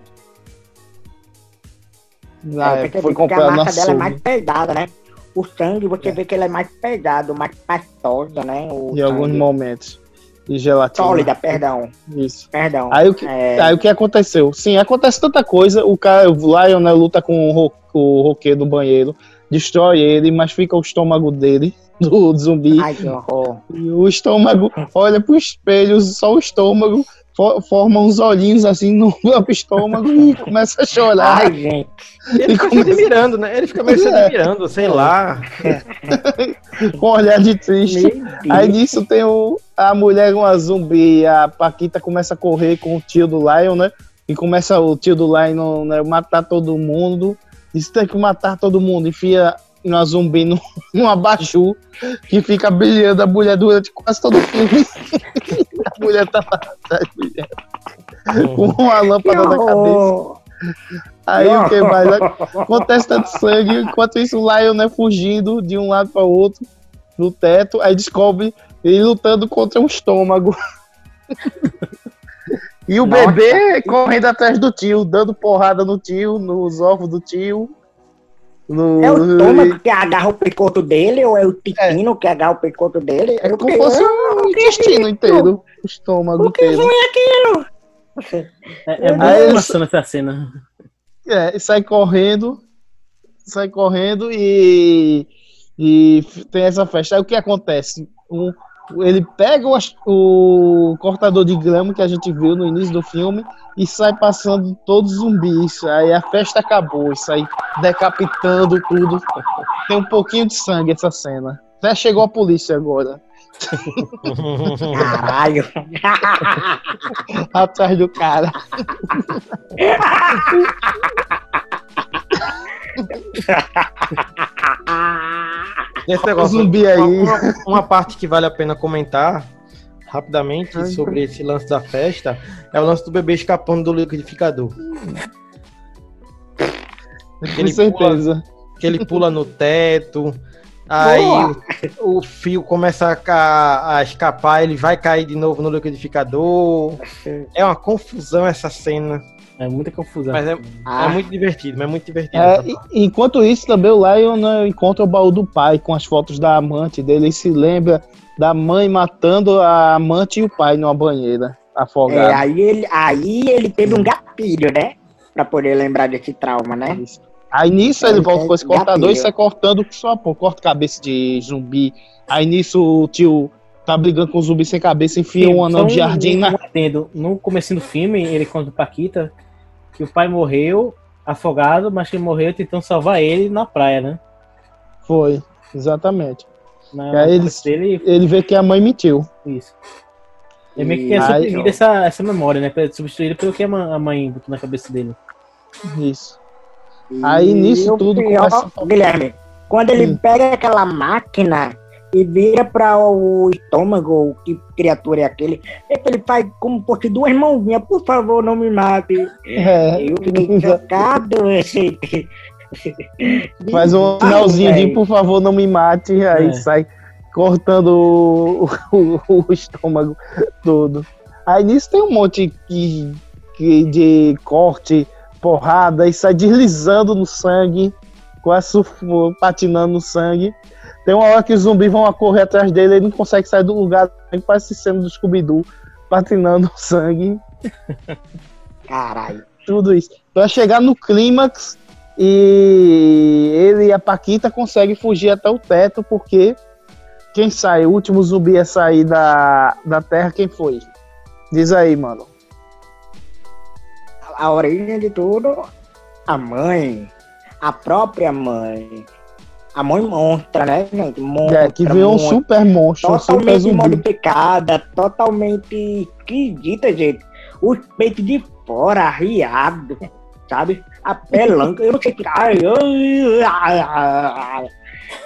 Ah, É, é, porque foi a comprado na marca dela é mais pesada, né? O sangue, você vê que ele é mais pesado, mais pastosa, né? O Em alguns sangue. momentos. de gelatina. Sólida, perdão. Isso. Perdão. Aí o, que, É. aí o que aconteceu? Sim, acontece tanta coisa. O cara, o Lion, né, luta com o, ro- o roqueiro do banheiro, destrói ele, mas fica o estômago dele, do zumbi. Ai, que horror. E o estômago olha pro espelho, só o estômago, fo- forma uns olhinhos assim no próprio estômago e começa a chorar. Ai, gente. Ele fica se admirando, né? Ele fica meio se É. admirando, sei lá. com um olhar de triste. Aí nisso tem o, a mulher, uma zumbi, a Paquita começa a correr com o tio do Lion, né? E começa o tio do Lion né, matar todo mundo. Diz tem que matar todo mundo. Enfia uma zumbi no, num abajur que fica brilhando a mulher durante quase todo o filme. a mulher tá lá atrás brilhando. Com uma lâmpada na cabeça. Aí o que mais? Acontece tanto sangue, enquanto isso o Lion, né, fugindo de um lado para outro no teto, aí descobre ele lutando contra um estômago. E o Nossa. bebê correndo atrás do tio, dando porrada no tio, nos ovos do tio. No... É o estômago que agarra o picoto dele ou é o intestino que agarra o picoto dele? É como fiquei, fosse um intestino inteiro, o estômago O que inteiro. foi aquilo? É, é muito emoção essa cena. É, e sai correndo, sai correndo e, e tem essa festa. Aí o que acontece? Um- ele pega o, o cortador de grama que a gente viu no início do filme e sai passando todos os zumbis. Aí a festa acabou, e sai decapitando tudo. Tem um pouquinho de sangue essa cena. Até chegou a polícia agora, Caralho. atrás do cara. Nesse negócio, zumbi aí. Uma, uma- parte que vale a pena comentar rapidamente sobre esse lance da festa é o lance do bebê escapando do liquidificador. Com Ele certeza. Que ele pula no teto, aí o, o fio começa a, a escapar, ele vai cair de novo no liquidificador. É uma confusão essa cena. É muita confusão. Mas é, Ah. é muito divertido, mas é muito divertido. É, e- enquanto isso, também o Lion né, encontra o baú do pai com as fotos da amante dele e se lembra da mãe matando a amante e o pai numa banheira, afogado. É, aí, ele, aí ele teve um gatilho, né? Pra poder lembrar desse trauma, né? Aí nisso É, ele volta é com esse cortador e sai cortando só pô, corta cabeça de zumbi. Aí nisso o tio tá brigando com o zumbi sem cabeça, enfia um anão de jardim um na. adendo. No começo do filme, ele conta pra Paquita que o pai morreu afogado, mas que morreu tentando salvar ele na praia, né? Foi, exatamente. Na E aí ele, dele, ele vê que a mãe mentiu. isso. É meio que E quer aí- suprimir essa, essa memória, né? Pra substituir pelo que a mãe botou na cabeça dele. Isso. Aí, nisso E o tudo, pior, começa Guilherme, quando ele Hum. pega aquela máquina e vira para o estômago, que criatura é aquele, é que ele faz como se fosse duas mãozinhas, por favor, não me mate. É, Eu fiquei chocado. esse- Faz um sinalzinho de por favor não me mate, aí É. sai cortando o, o- o estômago todo. Aí nisso tem um monte que, que de corte, porrada, e sai deslizando no sangue, quase patinando no sangue. Tem uma hora que os zumbis vão correr atrás dele, ele não consegue sair do lugar, parece cena do Scooby-Doo, patinando sangue Caralho. tudo isso. Pra chegar no clímax e ele e a Paquita conseguem fugir até o teto, porque quem sai? O último zumbi a sair da, da Terra, quem foi? Diz aí, mano. A origem de tudo, a mãe, a própria mãe. A mãe monstra, né, gente? Monstra, É, que virou um super monstro, super totalmente zumbi. modificada, totalmente esquisita, gente. Os peitos de fora, arriado, sabe? A pelanca, eu não sei ai,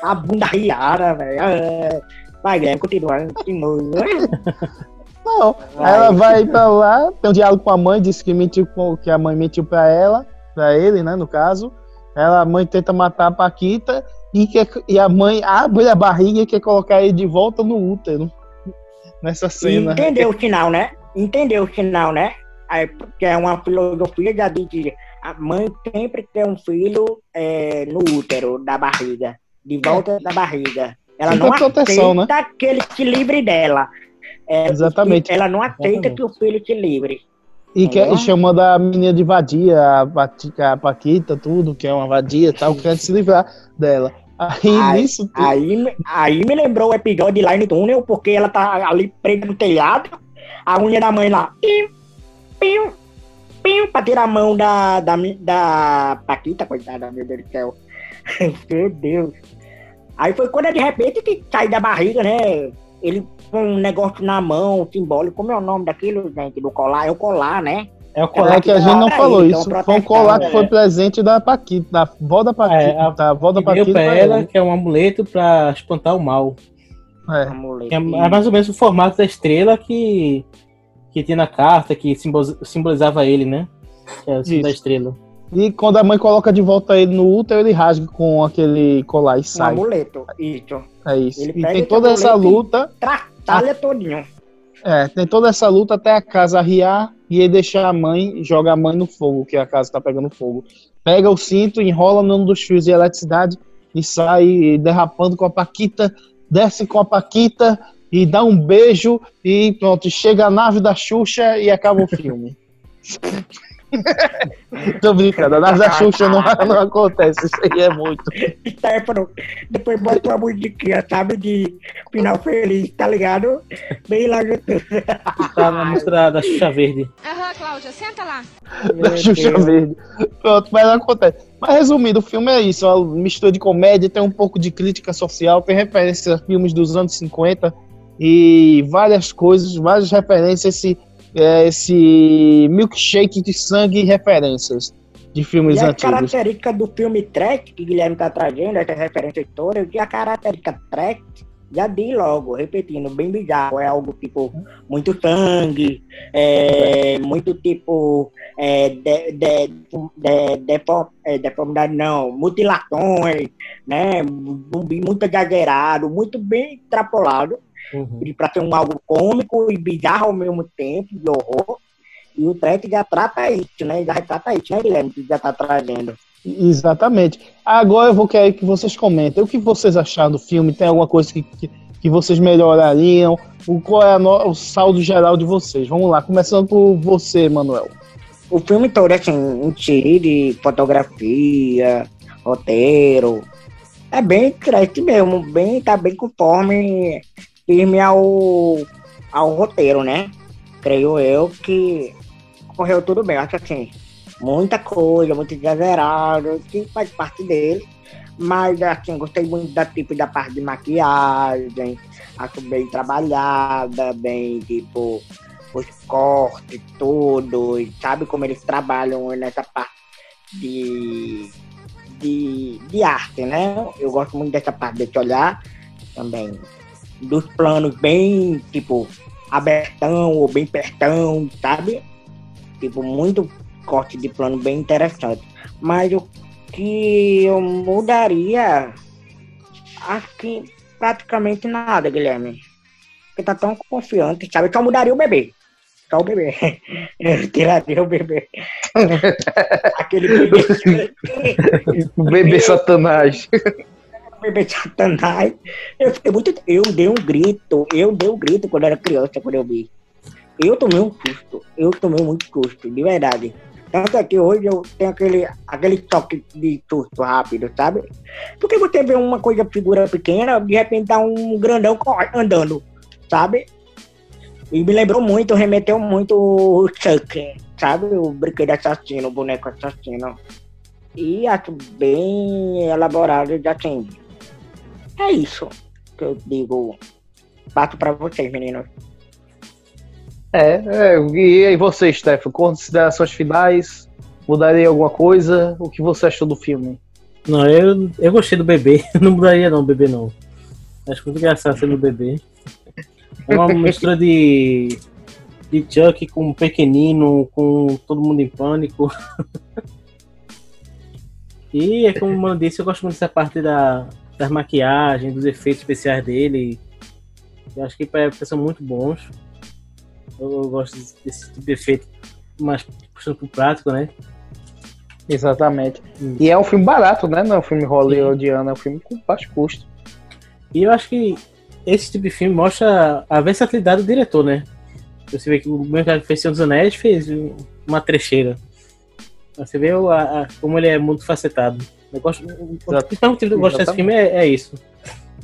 a bunda arriada, velho. Ai, Vai, Guilherme, continua, continua. Não, Vai. ela vai pra lá, tem um diálogo com a mãe, disse que mentiu com- que a mãe mentiu pra ela, pra ele, né, no caso. Ela, a mãe tenta matar a Paquita e, quer, e a mãe abre a barriga e quer colocar ele de volta no útero. Nessa cena. Entendeu o final, né? Entendeu o final, né? Aí, porque é uma filosofia diz que a mãe sempre quer um filho é, no útero da barriga, de volta da barriga. Ela não proteção, né? aceita que ele se livre dela. é, Exatamente. Ela não aceita Exatamente. que o filho se livre. E, que, Entendeu? e chamando a menina de vadia, a, Pati- a Paquita, tudo, que é uma vadia e tal, querendo se livrar dela. Aí, Aí- nisso. Aí, me- aí me lembrou o episódio de Line Tunnel, porque ela tá ali presa no telhado, a unha da mãe lá, piu, piu, piu, pra tirar a mão da, da, da Paquita, coitada, meu Deus do céu. meu Deus. Aí foi quando de repente que saiu da barriga, né? Ele um negócio na mão, simbólico, como é o nome daquilo, gente, do colar? É o colar, né? É o colar É que a gente não Aí, falou então, isso. Foi um colar que é. foi presente da Paquita, da avó da Paquita. É, a- da avó da que deu Paquita. pra ela, que é um amuleto pra espantar o mal. É. Que é, é mais ou menos o formato da estrela que, que tinha na carta, que simbol- simbolizava ele, né? Que é o símbolo da estrela. E quando a mãe coloca de volta ele no útero, ele rasga com aquele colar e Um sai. amuleto, isso. É isso. Ele E pega tem toda essa amuleto e- luta. Tratalha todinho. É, tem toda essa luta até a casa arriar e ele deixa a mãe, joga a mãe no fogo, que a casa tá pegando fogo. Pega o cinto, enrola num dos fios de eletricidade e sai derrapando com a Paquita, desce com a Paquita e dá um beijo e pronto, chega a nave da Xuxa e acaba o filme. Tô brincando, a nave da Xuxa não, não acontece, isso aí é muito. Stefano, depois bota uma musiquinha, sabe, de final feliz, tá ligado? Bem lá no Tá na música da, Xuxa Verde. Aham, Cláudia, senta lá. da Xuxa Verde. Pronto, mas não acontece. Mas resumindo, o filme é isso: é uma mistura de comédia, tem um pouco de crítica social, tem referência a filmes dos anos 50 e várias coisas, várias referências, esse, é, esse milkshake de sangue e referências de filmes E a antigos. característica do filme Trek, que Guilherme tá trazendo, essa referência toda, e a característica Trek, já di logo, repetindo, bem bizarro, é algo tipo, muito sangue, é, muito tipo, é, de, de, de, deform- é, deformidade não, mutilações, né, muito exagerado, muito bem extrapolado, Uhum. para ser um algo cômico e bizarro ao mesmo tempo, de horror. E o Trek já trata isso, né? Já retrata isso, né, Guilherme? Que já tá trazendo. Exatamente. Agora eu vou querer que vocês comentem. O que vocês acharam do filme? Tem alguma coisa que, que, que vocês melhorariam? O, qual é no- o saldo geral de vocês? Vamos lá, começando por você, Manuel. O filme todo, assim, em si, de fotografia, roteiro, é bem Trek mesmo, bem, tá bem conforme, firme ao, ao roteiro, né? Creio eu que correu tudo bem. Acho assim, muita coisa, muito exagerado, que faz parte dele. Mas assim, gostei muito da tipo da parte de maquiagem, acho bem trabalhada, bem tipo os cortes, tudo, e sabe como eles trabalham nessa parte de, de, de arte, né? Eu gosto muito dessa parte desse olhar também. Dos planos bem, tipo, abertão ou bem pertão, sabe? Tipo, muito corte de plano bem interessante. Mas o que eu mudaria, acho que praticamente nada, Guilherme. Porque tá tão confiante, sabe? Só mudaria o bebê. Só o bebê. Eu tiraria o bebê. Aquele bebê. O bebê satanás. Bebê satanás. Eu fiquei muito. Eu dei um grito. Eu dei um grito quando era criança, quando eu vi. Eu tomei um susto. Eu tomei muito susto, de verdade. Tanto é que hoje eu tenho aquele, aquele toque de susto rápido, sabe? Porque você vê uma coisa, figura pequena, de repente tá um grandão andando, sabe? E me lembrou muito, remeteu muito o Chuck, sabe? O brinquedo assassino, o boneco assassino. E acho bem elaborado assim. É isso que eu digo. Passo pra vocês, meninos. É, é, e aí você, Stefano, considerações finais? Mudaria alguma coisa? O que você achou do filme? Não, eu, eu gostei do bebê. Não mudaria não, bebê não. Acho muito engraçado sendo bebê. É uma mistura de. de Chuck com pequenino, com todo mundo em pânico. E é como o Mano disse, eu gosto muito dessa parte da, das maquiagens, dos efeitos especiais dele. Eu acho que são muito bons. Eu, eu gosto desse, tipo de efeito mais puxando pro prático, né? Exatamente. E é um filme barato, né? Não é um filme hollywoodiano, é um filme com baixo custo. E eu acho que esse tipo de filme mostra a versatilidade do diretor, né? Você vê que o mesmo cara que fez Senhor dos Anéis fez uma trecheira. Você vê a- a- como ele é muito facetado. Eu gosto, o principal motivo de eu gostar desse filme é, é isso.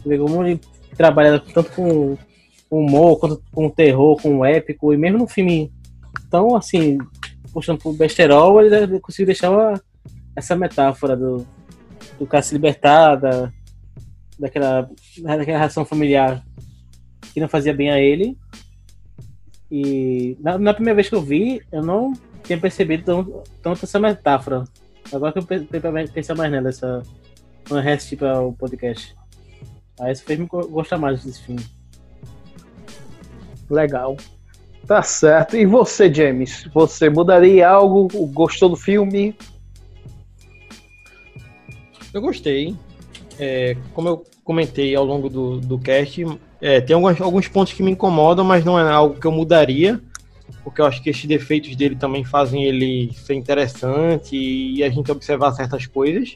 Como ele trabalha tanto com humor, quanto com terror, com épico, e mesmo no filme tão assim, puxando pro besterol, ele conseguiu deixar uma- essa metáfora do, do cara se libertar da, daquela, daquela relação familiar que não fazia bem a ele. E na, na primeira vez que eu vi, eu não tinha percebido tão, tanto essa metáfora. Agora que eu pe- pe- pe- pensar mais nela, essa, eu reassisti para o podcast. Aí isso fez me go- gostar mais desse filme. Legal. Tá certo. E você, James? Você mudaria algo? Gostou do filme? Eu gostei. É, como eu comentei ao longo do, do cast, é, tem alguns, alguns pontos que me incomodam, mas não é algo que eu mudaria, porque eu acho que esses defeitos dele também fazem ele ser interessante e a gente observar certas coisas.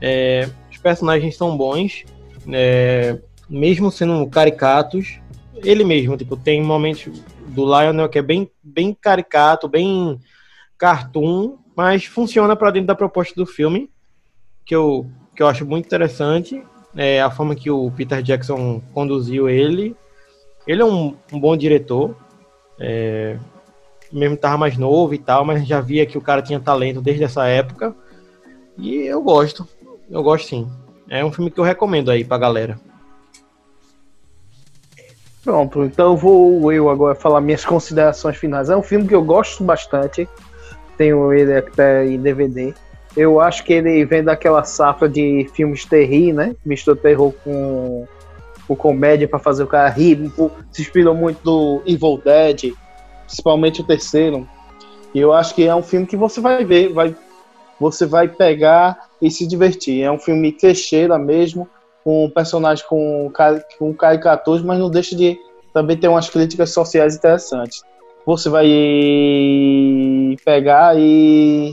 É, os personagens são bons, é, mesmo sendo caricatos. Ele mesmo, tipo, tem momentos do Lionel que é bem, bem caricato, bem cartoon, mas funciona para dentro da proposta do filme que eu, que eu acho muito interessante é a forma que o Peter Jackson conduziu ele. Ele é um, um bom diretor, é, mesmo estava mais novo e tal, mas já via que o cara tinha talento desde essa época. E eu gosto, eu gosto sim. É um filme que eu recomendo aí pra galera. Pronto, então vou eu agora falar minhas considerações finais. É um filme que eu gosto bastante. Tenho ele até em DVD. Eu acho que ele vem daquela safra de filmes terri, né? Misturou terror com, com comédia para fazer o cara rir. Pouco- Se inspirou muito do Evil Dead, principalmente o terceiro. E eu acho que é um filme que você vai ver, vai, você vai pegar e se divertir. É um filme clichêra mesmo, com um personagem com, com caricaturas, mas não deixa de também ter umas críticas sociais interessantes. Você vai pegar e,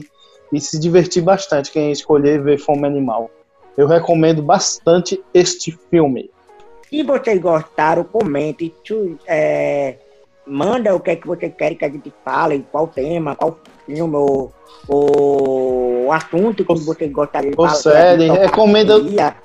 e se divertir bastante quem escolher ver Fome Animal. Eu recomendo bastante este filme. Se vocês gostaram, comente, é, manda o que é que vocês querem que a gente fale, qual tema, qual filme, ou, ou assunto que vocês gostariam de falar. série, recomenda- toparia.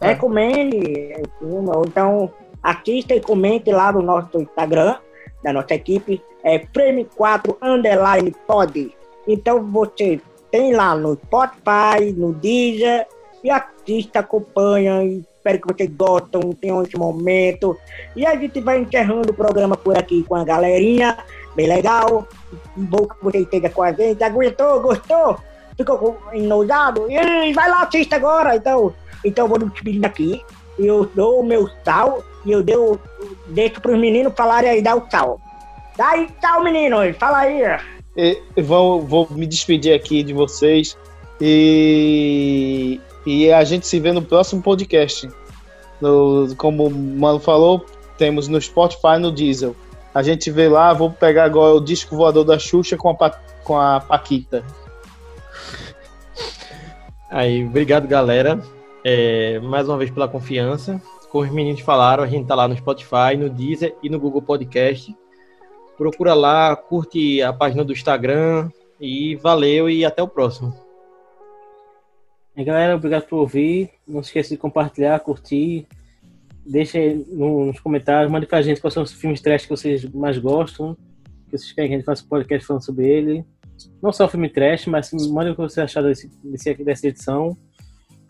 Recomende é, filme, então assista e comente lá no nosso Instagram, da nossa equipe, é Frame 4 Underline Pod. Então você tem lá no Spotify, no Deezer, e assista, acompanha, e espero que vocês gostem, tenham esse momento. E a gente vai encerrando o programa por aqui com a galerinha, bem legal. Bom que você esteja com a gente. Aguentou, gostou? Ficou enojado? E vai lá, assista agora. Então, então vou me despedindo aqui. Eu dou o meu sal e eu deu, deixo para os meninos falarem aí, dá o sal. Dá aí, tchau, meninos. Fala aí. Vou, vou me despedir aqui de vocês e, e a gente se vê no próximo podcast. No- como o Mano falou, temos no Spotify no Diesel. A gente vê lá, vou pegar agora o disco voador da Xuxa com a, Pa- com a Paquita. Aí, obrigado, galera. É, mais uma vez pela confiança. Como os meninos falaram, a gente tá lá no Spotify, no Deezer e no Google Podcast. Procura lá, curte a página do Instagram e valeu e até o próximo. E galera, obrigado por ouvir. Não se esqueça de compartilhar, curtir. Deixa nos comentários, mande pra gente quais são os filmes trash que vocês mais gostam. Que vocês querem que a gente faça um podcast falando sobre ele. Não só o filme trash, mas mande o que você achar desse, desse, dessa edição.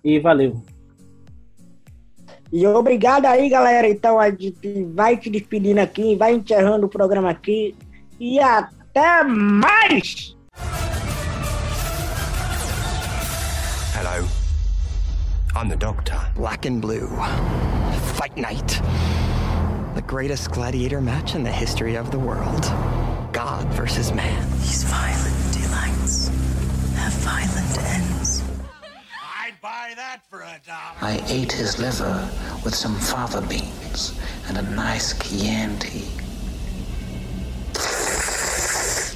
E valeu. E obrigado aí, galera. Então a gente vai se despedindo aqui, vai encerrando o programa aqui. E até mais! I'm the Doctor. Black and Blue. Fight Night. The greatest gladiator match in the history of the world. God versus man. These violent delights have violent ends. I'd buy that for a dollar. I ate his liver with some fava beans and a nice Chianti.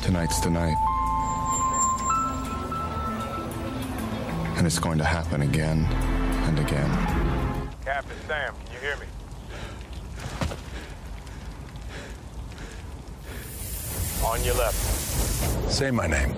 Tonight's the night. And it's going to happen again and again. Captain Sam, can you hear me? On your left. Say my name.